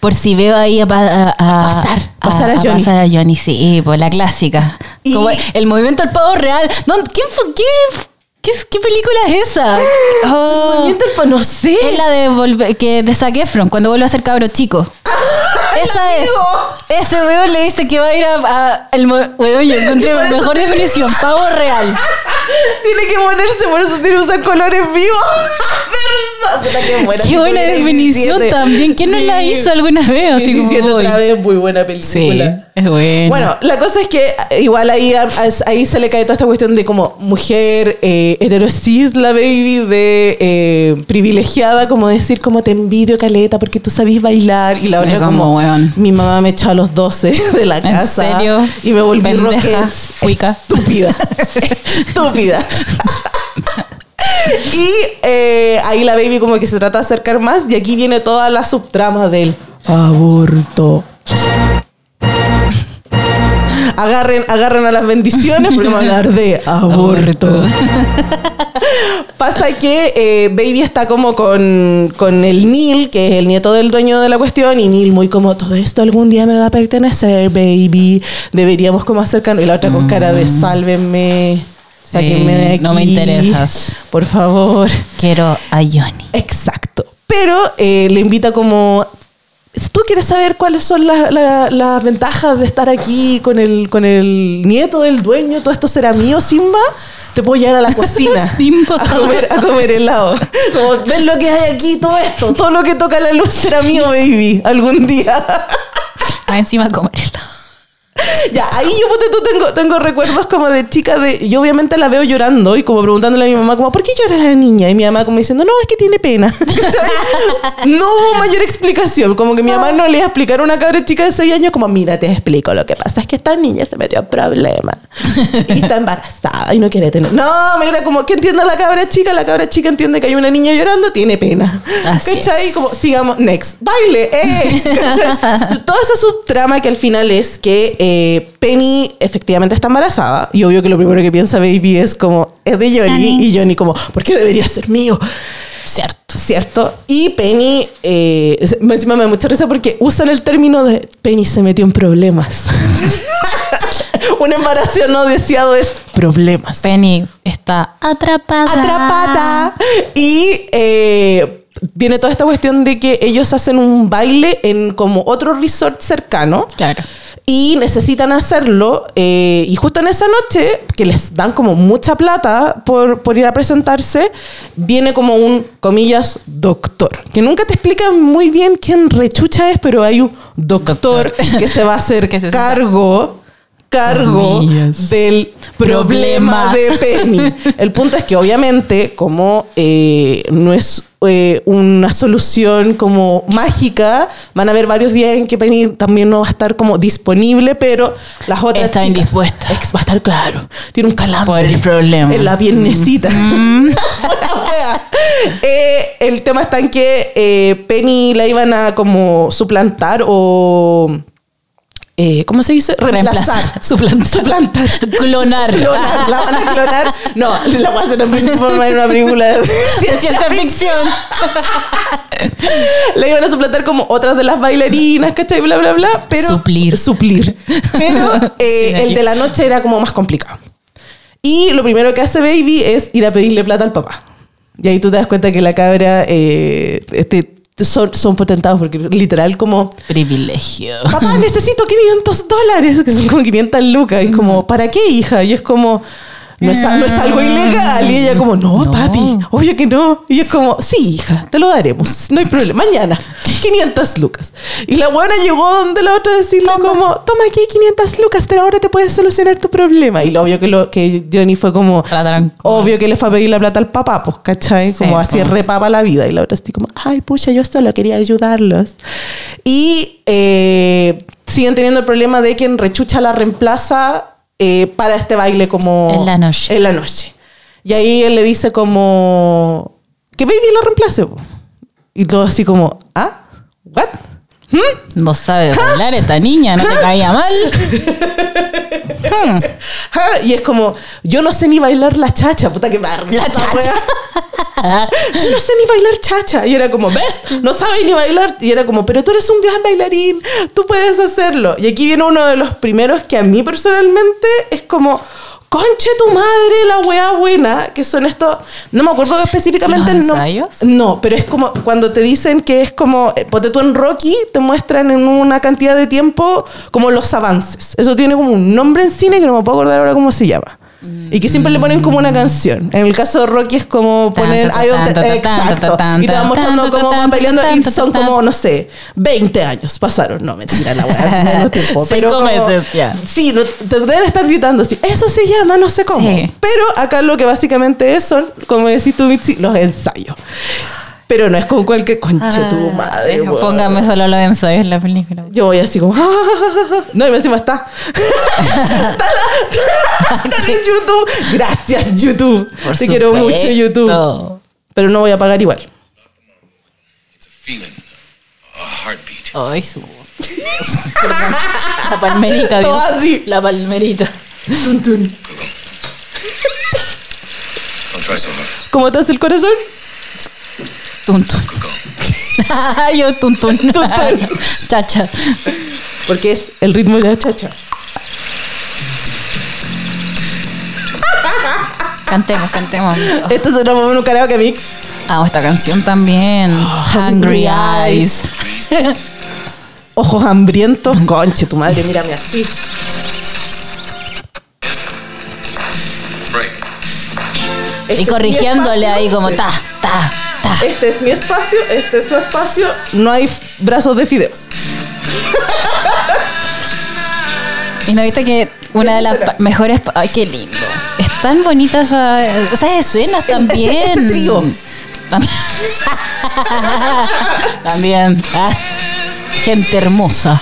[SPEAKER 2] Por si veo ahí a, a- a-
[SPEAKER 1] Pasar, pasar a Johnny.
[SPEAKER 2] pasar a Johnny, sí, pues la clásica.
[SPEAKER 1] Y-
[SPEAKER 2] Como el movimiento del pavo real. ¿quién fue? ¿Qué, qué, qué película es esa? Oh,
[SPEAKER 1] Movimiento del no sé.
[SPEAKER 2] es la de, volver- que, de Zac Efron, cuando vuelve a ser cabro chico. Esa es. Ese weón le dice que va a ir a. a- el weón, yo encontré
[SPEAKER 1] eso
[SPEAKER 2] mejor definición, pavo real.
[SPEAKER 1] Tiene que ponerse, por eso tiene que usar colores vivos. ¿Verdad? Puta, qué buena.
[SPEAKER 2] Qué buena definición
[SPEAKER 1] 17.
[SPEAKER 2] también. ¿Quién no la
[SPEAKER 1] Sí.
[SPEAKER 2] hizo alguna vez? Así como,
[SPEAKER 1] 17 otra
[SPEAKER 2] uy.
[SPEAKER 1] vez, muy buena
[SPEAKER 2] Sí,
[SPEAKER 1] película.
[SPEAKER 2] es bueno.
[SPEAKER 1] Bueno, la cosa es que igual ahí, ahí se le cae toda esta cuestión de como mujer eh, heterosis, la baby, de eh, privilegiada, como decir como te envidio caleta porque tú sabís bailar y la otra
[SPEAKER 2] como,
[SPEAKER 1] como,
[SPEAKER 2] weón.
[SPEAKER 1] mi mamá me echó a los 12 de la
[SPEAKER 2] ¿En
[SPEAKER 1] casa
[SPEAKER 2] serio?
[SPEAKER 1] y me volví rockets.
[SPEAKER 2] cuica.
[SPEAKER 1] Estúpida. Estúpida. y eh, ahí la baby como que se trata de acercar más y aquí viene toda la subtrama del aborto. Agarren, agarren a las bendiciones porque vamos a hablar de aborto. Pasa que eh, Baby está como con, con el Neil, que es el nieto del dueño de la cuestión, y Neil muy como, todo esto algún día me va a pertenecer, baby. Deberíamos como acercarnos. Y la otra con cara de sálvenme, sáquenme de aquí.
[SPEAKER 2] no me interesas.
[SPEAKER 1] Por favor.
[SPEAKER 2] Quiero a Johnny.
[SPEAKER 1] Exacto. Pero eh, le invita como... Si tú quieres saber cuáles son la- la- las ventajas de estar aquí con el, con el nieto del dueño, todo esto será mío, Simba, te puedo llevar a la cocina
[SPEAKER 2] Simba.
[SPEAKER 1] a comer, a comer helado. Como, ven lo que hay aquí, todo esto, todo lo que toca la luz será mío, baby, algún día.
[SPEAKER 2] Va encima a comer helado.
[SPEAKER 1] Ya, ahí yo ponte tú tengo, tengo recuerdos como de chica de. Yo obviamente la veo llorando y como preguntándole a mi mamá, como, ¿por qué llora la niña? Y mi mamá como diciendo, no, es que tiene pena. No hubo mayor explicación. Como que mi mamá no le iba a explicar a una cabra chica de 6 años, como, mira, te explico. Lo que pasa es que esta niña se metió en problemas y está embarazada y no quiere tener. No, mira, como que entiende la cabra chica, la cabra chica entiende que hay una niña llorando, tiene pena.
[SPEAKER 2] Así
[SPEAKER 1] ¿Cachai?
[SPEAKER 2] es.
[SPEAKER 1] Como, sigamos, next, baile, eh. ¿Cachai? Toda esa subtrama que al final es que eh, Penny efectivamente está embarazada y obvio que lo primero que piensa Baby es como, es de Johnny y Johnny como, ¿por qué debería ser mío?
[SPEAKER 2] Cierto.
[SPEAKER 1] ¿Cierto? Y Penny, eh, encima me da mucha risa porque usan el término de Penny se metió en problemas. Un embarazo no deseado es problemas
[SPEAKER 2] Penny está atrapada.
[SPEAKER 1] atrapada. Y eh, viene toda esta cuestión de que ellos hacen un baile en como otro resort cercano.
[SPEAKER 2] Claro.
[SPEAKER 1] Y necesitan hacerlo. eh, y justo en esa noche, que les dan como mucha plata por, por ir a presentarse, viene como un, comillas, doctor. Que nunca te explican muy bien quién rechucha es, pero hay un doctor,
[SPEAKER 2] Doctor.
[SPEAKER 1] que se va a hacer cargo, cargo del problema
[SPEAKER 2] Problema.
[SPEAKER 1] de Penny. El punto es que obviamente, como eh, no es eh, una solución como mágica, van a haber varios días en que Penny también no va a estar como disponible, pero las otras
[SPEAKER 2] Está
[SPEAKER 1] chicas-
[SPEAKER 2] indispuesta.
[SPEAKER 1] Ex- va a estar claro. Tiene un calambre.
[SPEAKER 2] Por el problema.
[SPEAKER 1] En la piernecita. Wea. Eh, el tema está en que Penny la iban a como suplantar o... eh, ¿Cómo se dice?
[SPEAKER 2] Reemplazar. Suplantar.
[SPEAKER 1] Suplantar.
[SPEAKER 2] Clonar.
[SPEAKER 1] Clonar, la van a clonar. No, la van a hacer en forma de una película de ciencia ficción. La iban a suplantar como otras de las bailarinas, ¿cachai? Bla, bla, bla. Pero,
[SPEAKER 2] Suplir.
[SPEAKER 1] Suplir. Pero eh, el de la noche era como más complicado. Y lo primero que hace Baby es ir a pedirle plata al papá. Y ahí tú te das cuenta que la cabra eh, este, son, son potentados porque literal como
[SPEAKER 2] Privilegio.
[SPEAKER 1] papá, necesito 500 dólares, que son como 500 lucas. Y es como, ¿para qué, hija? Y es como, no es, no es algo ilegal. Y ella como, no,
[SPEAKER 2] No.
[SPEAKER 1] papi, obvio que no. Y es como, sí, hija, te lo daremos. No hay problema. Mañana, 500 lucas. Y la buena llegó donde la otra decirle como, toma aquí 500 lucas, pero ahora te puedes solucionar tu problema. Y lo obvio que, lo, que Johnny fue como, obvio que le fue a pedir la plata al papá, pues, ¿cachai?
[SPEAKER 2] Sí,
[SPEAKER 1] como así repapa la vida. Y la otra así como, ay, pucha, yo solo quería ayudarlos. Y eh, siguen teniendo el problema de quien rechucha la reemplaza eh, para este baile como...
[SPEAKER 2] En la noche.
[SPEAKER 1] En la noche. Y ahí él le dice como, que Baby la reemplace. po. Y todo así como, ¿ah? ¿What?
[SPEAKER 2] No sabe bailar esta niña, no te caía mal.
[SPEAKER 1] Ah, Y es como, yo no sé ni bailar la chacha, puta que risa
[SPEAKER 2] La chacha.
[SPEAKER 1] Yo no sé ni bailar chacha. Y era como, ¿ves? No sabe ni bailar. Y era como, pero tú eres un gran bailarín, tú puedes hacerlo. Y aquí viene uno de los primeros que a mí personalmente es como, conche tu madre, la wea buena, que son estos, no me acuerdo específicamente
[SPEAKER 2] ¿Los ensayos?
[SPEAKER 1] No, pero es como cuando te dicen que es como, eh, ponte tú en Rocky, te muestran en una cantidad de tiempo como los avances. Eso tiene como un nombre en cine que no me puedo acordar ahora cómo se llama. Y que siempre le ponen como una canción. En el caso de Rocky es como poner I exacto. Y te van mostrando cómo van peleando y son como, no sé, 20 años pasaron. No, mentira, la weá, menos tiempo.
[SPEAKER 2] Cinco
[SPEAKER 1] como-
[SPEAKER 2] meses ya.
[SPEAKER 1] Sí, te deben estar gritando así. Eso se llama, no sé cómo. Pero acá lo que básicamente es son, como decís tú, Mitzi, los ensayos. Pero no es como cualquier conche tu madre.
[SPEAKER 2] Ay,
[SPEAKER 1] weón.
[SPEAKER 2] Póngame solo los ensayos en la película.
[SPEAKER 1] Yo voy así como. No, y encima está. está, la- está en YouTube. Gracias, YouTube.
[SPEAKER 2] Por
[SPEAKER 1] Te quiero mucho. YouTube. Pero no voy a pagar igual.
[SPEAKER 3] It's a feeling, a heartbeat.
[SPEAKER 2] Ay, su La palmerita,
[SPEAKER 1] Todo
[SPEAKER 2] Dios.
[SPEAKER 1] así.
[SPEAKER 2] La palmerita.
[SPEAKER 1] Tun, tun. ¿Cómo te hace el corazón?
[SPEAKER 2] Tuntun. Yo tuntun.
[SPEAKER 1] Tuntun.
[SPEAKER 2] Chacha.
[SPEAKER 1] Porque es el ritmo de la chacha.
[SPEAKER 2] Cantemos, cantemos.
[SPEAKER 1] Esto se transformó en un karaoke mix.
[SPEAKER 2] Amo esta canción también. Hungry
[SPEAKER 1] Hungry
[SPEAKER 2] Eyes.
[SPEAKER 1] Ojos hambrientos. Conche, tu madre, mírame así. Este
[SPEAKER 2] Y
[SPEAKER 1] es mi
[SPEAKER 2] corrigiéndole ahí como ta, ta,
[SPEAKER 1] Este es mi espacio, este es su espacio. No hay brazos de fideos.
[SPEAKER 2] Y no viste que una de las mejores. Ay, qué lindo. Es tan bonita esa, esas escenas también.
[SPEAKER 1] ese trío.
[SPEAKER 2] También. ah, gente hermosa.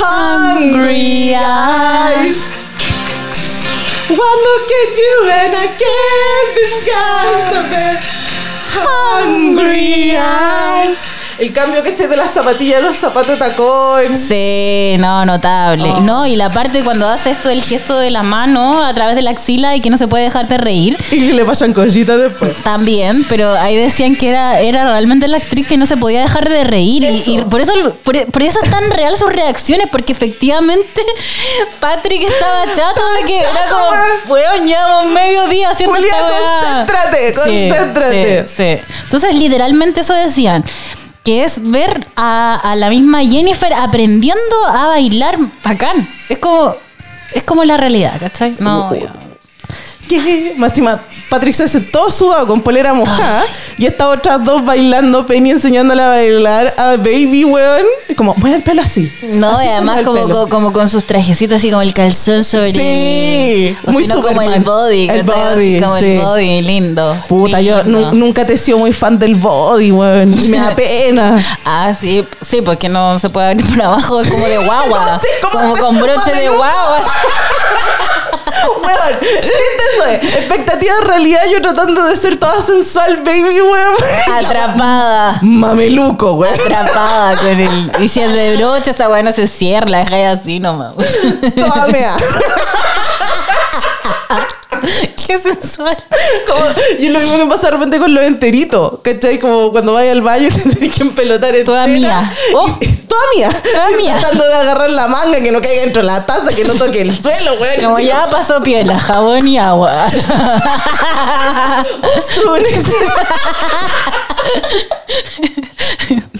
[SPEAKER 1] Hungry eyes. One look at you and I can't disguise the hungry eyes. El cambio que esté de las zapatillas a los zapatos de tacón.
[SPEAKER 2] Sí, no, notable.
[SPEAKER 1] Oh.
[SPEAKER 2] No, y la parte cuando hace esto del gesto de la mano a través de la axila y que no se puede dejar de reír.
[SPEAKER 1] Y le pasan cositas después.
[SPEAKER 2] También, pero ahí decían que era, era realmente la actriz que no se podía dejar de reír. Y,
[SPEAKER 1] Eso.
[SPEAKER 2] y por, eso, por, por eso es tan real sus reacciones, porque efectivamente Patrick estaba chato de que era como, weón, llevamos medio día haciendo
[SPEAKER 1] Julia,
[SPEAKER 2] esta weá".
[SPEAKER 1] concéntrate,
[SPEAKER 2] Sí,
[SPEAKER 1] concéntrate.
[SPEAKER 2] Sí, sí. Entonces, literalmente eso decían. Que es ver a, a la misma Jennifer aprendiendo a bailar bacán. Es como, es como la realidad, ¿cachai? No.
[SPEAKER 1] ¿Qué? Más encima, Patrick se hace todo sudado con polera mojada y estas otras dos bailando, Penny enseñándole a bailar a Baby, weón. Como, mueve el pelo así.
[SPEAKER 2] No,
[SPEAKER 1] Así
[SPEAKER 2] y además como,
[SPEAKER 1] pelo.
[SPEAKER 2] co- como con sus trajecitos así como el calzón sobre
[SPEAKER 1] Sí,
[SPEAKER 2] o
[SPEAKER 1] muy
[SPEAKER 2] si no, como el body,
[SPEAKER 1] El body,
[SPEAKER 2] como
[SPEAKER 1] sí.
[SPEAKER 2] el body lindo.
[SPEAKER 1] Puta, yo
[SPEAKER 2] lindo.
[SPEAKER 1] nunca te he sido muy fan del body, weón. Me da pena.
[SPEAKER 2] Ah, sí, sí, porque no se puede abrir por abajo, es como de guagua.
[SPEAKER 1] Sí, como
[SPEAKER 2] con broche de guagua.
[SPEAKER 1] Weón, ¿viste eso? es? Expectativa de realidad, yo tratando de ser toda sensual, baby, weón.
[SPEAKER 2] Atrapada.
[SPEAKER 1] Mameluco, weón.
[SPEAKER 2] Atrapada con el. Y si es de broche, esta weá no se cierra, la deja así nomás.
[SPEAKER 1] Toda mea.
[SPEAKER 2] Qué sensual.
[SPEAKER 1] Como, y es lo mismo que pasa de repente con los enteritos, ¿cachai? Como cuando vayas al baño te tenés que empelotar entera.
[SPEAKER 2] Toda mía. Oh.
[SPEAKER 1] Y- toda mía.
[SPEAKER 2] Toda mía.
[SPEAKER 1] Tratando de agarrar la manga, que no caiga dentro de la taza, que no toque el suelo, güey.
[SPEAKER 2] Como ya pasó piel, jabón y agua.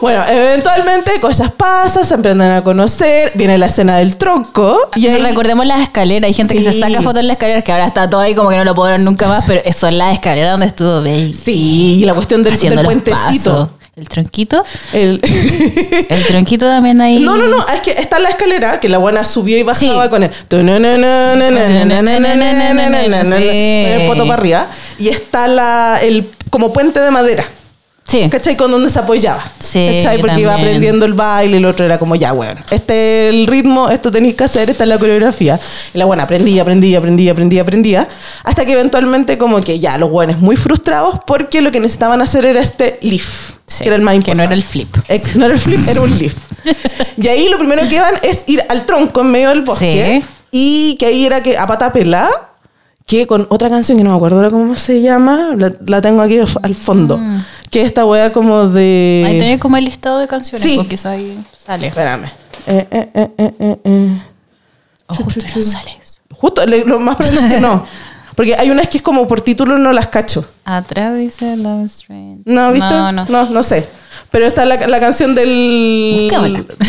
[SPEAKER 1] Bueno, eventualmente cosas pasan, se emprenden a conocer, viene la escena del tronco y ahí
[SPEAKER 2] recordemos las escaleras. Hay gente que se
[SPEAKER 1] Sí.
[SPEAKER 2] saca fotos en las escaleras, que ahora está todo ahí como que no lo ver nunca más, pero son las escaleras donde estuvo Baby.
[SPEAKER 1] Sí, y la cuestión del, puentecito.
[SPEAKER 2] pasos. ¿El tronquito?
[SPEAKER 1] El-
[SPEAKER 2] El tronquito también ahí.
[SPEAKER 1] No, no, no, es que está la escalera que la buena subió y bajaba
[SPEAKER 2] Sí.
[SPEAKER 1] con el con el poto para arriba y está la el como puente de madera.
[SPEAKER 2] Sí.
[SPEAKER 1] ¿Cachai? Con donde se apoyaba.
[SPEAKER 2] Sí,
[SPEAKER 1] ¿Cachai? Porque iba aprendiendo el baile el otro era como, ya, bueno, este es el ritmo, esto tenéis que hacer, esta es la coreografía. Y la buena aprendía, aprendía, aprendía, aprendía, aprendía. Hasta que eventualmente como que ya, los buenos muy frustrados porque lo que necesitaban hacer era este lift.
[SPEAKER 2] Sí,
[SPEAKER 1] que era el más
[SPEAKER 2] que no
[SPEAKER 1] importante.
[SPEAKER 2] era el flip.
[SPEAKER 1] Ex- no era el flip, era un lift. y ahí lo primero que iban es ir al tronco en medio del bosque.
[SPEAKER 2] Sí.
[SPEAKER 1] Y que ahí era que a pata pelada, que con otra canción que no me acuerdo cómo se llama, la, la tengo aquí al, fondo. Que esta wea como de.
[SPEAKER 2] Ahí tenés como el listado de canciones,
[SPEAKER 1] Sí.
[SPEAKER 2] porque quizá ahí sale.
[SPEAKER 1] Espérame. Eh, eh, eh, eh, eh, eh.
[SPEAKER 2] O justo no sale eso.
[SPEAKER 1] Justo, lo más probable es que no. Porque hay unas que es como por título no las cacho.
[SPEAKER 2] Atrás dice Love Strange.
[SPEAKER 1] No, ¿viste?
[SPEAKER 2] No, no.
[SPEAKER 1] no, no sé. Pero está la, la canción del.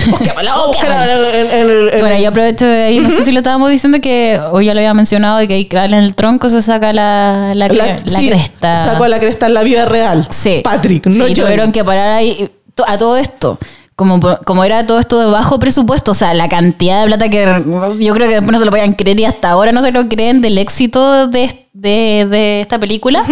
[SPEAKER 2] Busquémosla,
[SPEAKER 1] búscala en- en el- en
[SPEAKER 2] Bueno,
[SPEAKER 1] el-
[SPEAKER 2] yo aprovecho de ahí, no sé si lo estábamos diciendo que hoy ya lo había mencionado, de que ahí en el tronco se saca la, la,
[SPEAKER 1] La-
[SPEAKER 2] la
[SPEAKER 1] sí,
[SPEAKER 2] cresta.
[SPEAKER 1] Sacó la cresta en la vida real.
[SPEAKER 2] Sí.
[SPEAKER 1] Patrick, no
[SPEAKER 2] sí,
[SPEAKER 1] yo.
[SPEAKER 2] tuvieron que parar ahí to- a todo esto. Como, como era todo esto de bajo presupuesto, o sea, la cantidad de plata que yo creo que después no se lo podían creer y hasta ahora no se lo creen del éxito de, de, de esta película.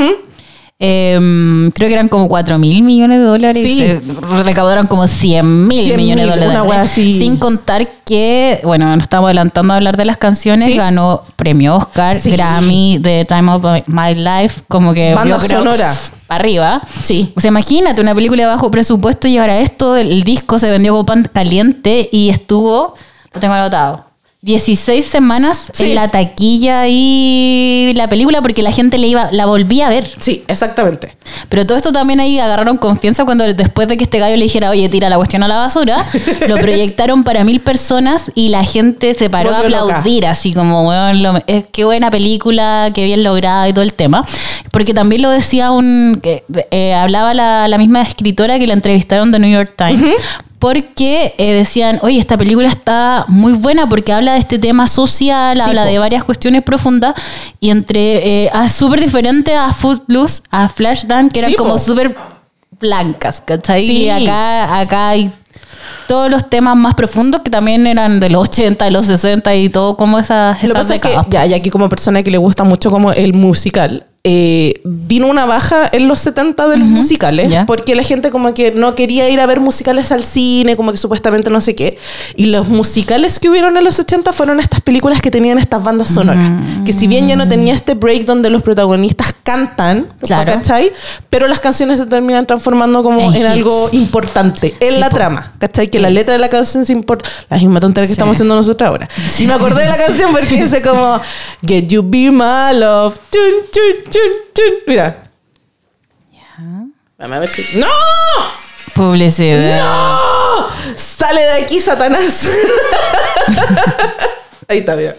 [SPEAKER 2] Em, creo que eran como 4 mil millones de dólares.
[SPEAKER 1] Sí.
[SPEAKER 2] Se recaudaron como 100 mil
[SPEAKER 1] 100.000,
[SPEAKER 2] millones de dólares.
[SPEAKER 1] una así.
[SPEAKER 2] Sin contar que, bueno, nos estamos adelantando a hablar de las canciones.
[SPEAKER 1] Sí.
[SPEAKER 2] Ganó premio Oscar,
[SPEAKER 1] Sí.
[SPEAKER 2] Grammy, The Time of My Life. Como que
[SPEAKER 1] Banda
[SPEAKER 2] yo creo,
[SPEAKER 1] sonora.
[SPEAKER 2] para arriba.
[SPEAKER 1] Sí.
[SPEAKER 2] O sea, imagínate una película de bajo presupuesto y ahora esto, el disco se vendió como pan caliente y estuvo, lo tengo anotado, 16 semanas
[SPEAKER 1] Sí.
[SPEAKER 2] en la taquilla y la película porque la gente le iba, la volvía a ver.
[SPEAKER 1] Sí, exactamente.
[SPEAKER 2] Pero todo esto también ahí agarraron confianza cuando después de que este gallo le dijera, oye, tira la cuestión a la basura, lo proyectaron para mil personas y la gente se paró a
[SPEAKER 1] volvió loca.
[SPEAKER 2] aplaudir, así como, weón, lo- es qué buena película, qué bien lograda y todo el tema. Porque también lo decía un, que, eh, hablaba la, la misma escritora que la entrevistaron de New York Times. Porque eh, decían, oye, esta película está muy buena porque habla de este tema social,
[SPEAKER 1] Sí,
[SPEAKER 2] habla
[SPEAKER 1] po.
[SPEAKER 2] de varias cuestiones profundas y entre, eh, súper diferente a Footloose, a Flashdance, que eran
[SPEAKER 1] Sí,
[SPEAKER 2] como súper blancas, ¿cachai?
[SPEAKER 1] Sí.
[SPEAKER 2] Y acá, acá hay todos los temas más profundos que también eran de los 80, de los 60 y todo como esas,
[SPEAKER 1] Lo que
[SPEAKER 2] esas
[SPEAKER 1] pasa es que, ya, y aquí como persona que le gusta mucho como el musical, eh, vino una baja en los 70 de los musicales,
[SPEAKER 2] ya.
[SPEAKER 1] porque la gente como que no quería ir a ver musicales al cine, como que supuestamente no sé qué. Y los musicales que hubieron en los 80 fueron estas películas que tenían estas bandas sonoras. Que si bien ya no tenía este break donde los protagonistas cantan,
[SPEAKER 2] Claro.
[SPEAKER 1] ¿cachai? Pero las canciones se terminan transformando como
[SPEAKER 2] En
[SPEAKER 1] en, algo importante en
[SPEAKER 2] Sí,
[SPEAKER 1] la trama, ¿cachai? Que la letra de la canción se importa. La misma tontería que
[SPEAKER 2] Sí.
[SPEAKER 1] estamos haciendo nosotros ahora. Y me acordé de la canción porque dice como Get you be my love. Chun, chun, chun, chun. Mira. Vamos a ver si. ¡No!
[SPEAKER 2] Publicidad.
[SPEAKER 1] ¡No! Sale de aquí, Satanás. Ahí está, mira.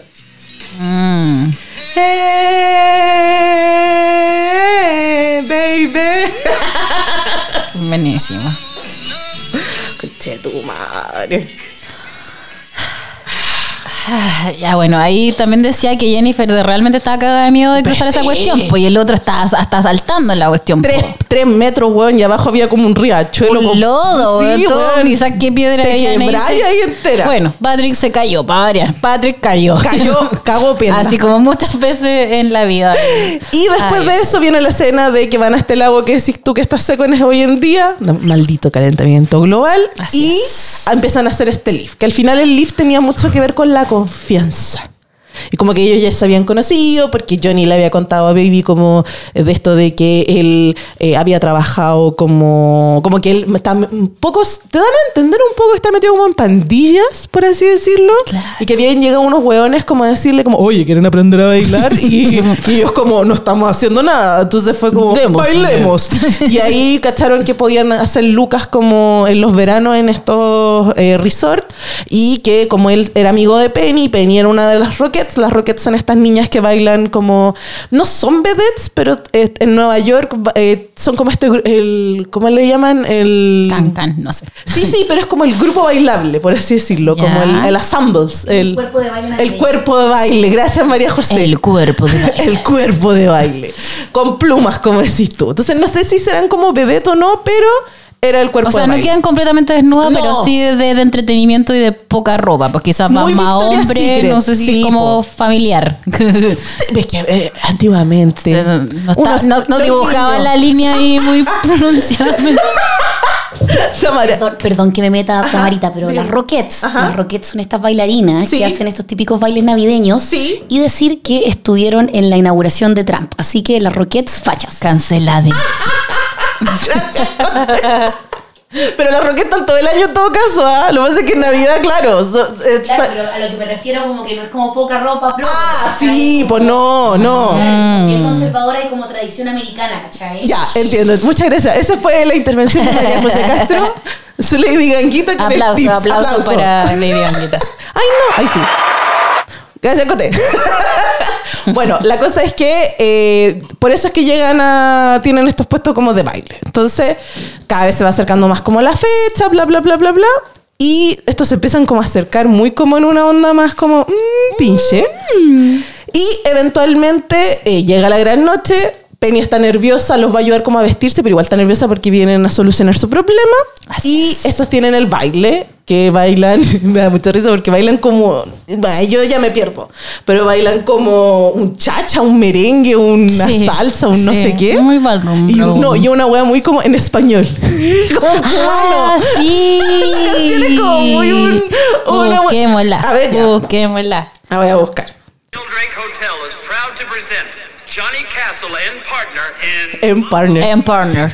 [SPEAKER 2] Mm.
[SPEAKER 1] Hey, baby.
[SPEAKER 2] Buenísimo.
[SPEAKER 1] Conche tu madre.
[SPEAKER 2] Ah, Ya, bueno, ahí también decía que Jennifer de- realmente estaba cagada de miedo de cruzar
[SPEAKER 1] Pues
[SPEAKER 2] esa
[SPEAKER 1] sí.
[SPEAKER 2] cuestión. Pues y el otro está hasta saltando en la cuestión. po.
[SPEAKER 1] Tres, tres metros, weón, y abajo había como un riachuelo.
[SPEAKER 2] Un
[SPEAKER 1] con-
[SPEAKER 2] lodo,
[SPEAKER 1] Sí,
[SPEAKER 2] todo,
[SPEAKER 1] weón.
[SPEAKER 2] quizás qué piedra
[SPEAKER 1] Te
[SPEAKER 2] había en
[SPEAKER 1] ahí entera.
[SPEAKER 2] Bueno, Patrick se cayó, para variar. Patrick cayó.
[SPEAKER 1] Cayó, cagó pena.
[SPEAKER 2] Así como muchas veces en la vida.
[SPEAKER 1] Y después
[SPEAKER 2] Ay.
[SPEAKER 1] de eso viene la escena de que van a este lago que decís tú que estás seco en hoy en día. Maldito calentamiento global.
[SPEAKER 2] Así
[SPEAKER 1] y
[SPEAKER 2] es.
[SPEAKER 1] empiezan a hacer este lift. Que al final el lift tenía mucho que ver con la confianza. Y como que ellos ya se habían conocido, porque Johnny le había contado a Baby como de esto de que él eh, había trabajado como, como que él está un poco, te dan a entender un poco que está metido como en pandillas, por así decirlo.
[SPEAKER 2] Claro.
[SPEAKER 1] Y que habían llegado unos hueones como a decirle como, oye, ¿quieren aprender a bailar? Y, y ellos como, no estamos haciendo nada. Entonces fue como, bailemos. Y ahí cacharon que podían hacer lucas como en los veranos en estos eh, resorts. Y que como él era amigo de Penny, Penny era una de las Rockets. Las Rockets son estas niñas que bailan como, no son vedettes, pero eh, en Nueva York eh, son como este, el, ¿cómo le llaman? El...
[SPEAKER 2] Can, can, no sé.
[SPEAKER 1] Sí, sí, pero es como el grupo bailable, por así decirlo, como
[SPEAKER 2] Ya.
[SPEAKER 1] el, el ensembles, el,
[SPEAKER 4] cuerpo de baile
[SPEAKER 1] el cuerpo de baile. Gracias María José.
[SPEAKER 2] El cuerpo de la-
[SPEAKER 1] El cuerpo de baile. Con plumas, como decís tú. Entonces no sé si serán como vedette o no, pero era el cuerpo
[SPEAKER 2] O sea,
[SPEAKER 1] de
[SPEAKER 2] no quedan completamente desnudas,
[SPEAKER 1] No.
[SPEAKER 2] pero sí de, de entretenimiento y de poca ropa. Pues quizás más, más hombre,
[SPEAKER 1] Secret.
[SPEAKER 2] no sé si
[SPEAKER 1] Sí,
[SPEAKER 2] como
[SPEAKER 1] po.
[SPEAKER 2] familiar.
[SPEAKER 1] Sí, Es que eh, antiguamente.
[SPEAKER 2] no, está-
[SPEAKER 1] unos-
[SPEAKER 2] no- no
[SPEAKER 1] los
[SPEAKER 2] dibujaba
[SPEAKER 1] niños-
[SPEAKER 2] la línea ahí muy pronunciadamente.
[SPEAKER 1] Tamara.
[SPEAKER 4] Perdón, perdón que me meta, Tamarita, pero las
[SPEAKER 1] Ajá.
[SPEAKER 4] las Rockets son estas bailarinas
[SPEAKER 1] Sí.
[SPEAKER 4] que hacen estos típicos bailes navideños
[SPEAKER 1] Sí.
[SPEAKER 4] y decir que estuvieron en la inauguración de Trump. Así que las Rockets fachas.
[SPEAKER 2] Cancelades.
[SPEAKER 1] Gracias. Pero las roquetas están todo el año en todo caso, ¿ah? Lo que pasa es que en Navidad, claro. so- eh, sa-
[SPEAKER 4] a lo que me refiero como que no es como poca ropa,
[SPEAKER 1] ah, sí, pues no, no.
[SPEAKER 4] bien conservadora y como tradición americana, ¿cachai?
[SPEAKER 1] Ya, entiendo. Muchas gracias. Esa fue la intervención de María José Castro. Su Lady Ganguita con el
[SPEAKER 2] aplauso,
[SPEAKER 1] tips.
[SPEAKER 2] aplauso, para Lady Anguita.
[SPEAKER 1] Ay, no. Ahí sí. Gracias, Cote. bueno, la cosa es que eh, por eso es que llegan a. tienen estos puestos como de baile. Entonces, cada vez se va acercando más como la fecha, bla, bla, bla, bla, bla. Y estos se empiezan como a acercar muy como en una onda más como. mm, pinche. Y eventualmente eh, llega la gran noche. Penny está nerviosa, los va a ayudar como a vestirse, pero igual está nerviosa porque vienen a solucionar su problema.
[SPEAKER 2] Así
[SPEAKER 1] y
[SPEAKER 2] es.
[SPEAKER 1] estos tienen el baile que bailan, me da mucha risa porque bailan como, bueno, yo ya me pierdo, pero bailan como un chacha, un merengue, una
[SPEAKER 2] Sí,
[SPEAKER 1] salsa, un no
[SPEAKER 2] sí,
[SPEAKER 1] sé qué.
[SPEAKER 2] muy ballroom,
[SPEAKER 1] Y,
[SPEAKER 2] ballroom.
[SPEAKER 1] no, y una wea muy como en español. como
[SPEAKER 2] Ah, sí.
[SPEAKER 1] La canción es como muy un- una-
[SPEAKER 2] Busquémosla.
[SPEAKER 1] A ver, ya.
[SPEAKER 2] Busquémosla.
[SPEAKER 1] La voy a buscar.
[SPEAKER 3] Drake Hotel is proud to present Johnny Castle and partner in
[SPEAKER 1] En partner.
[SPEAKER 2] En partner.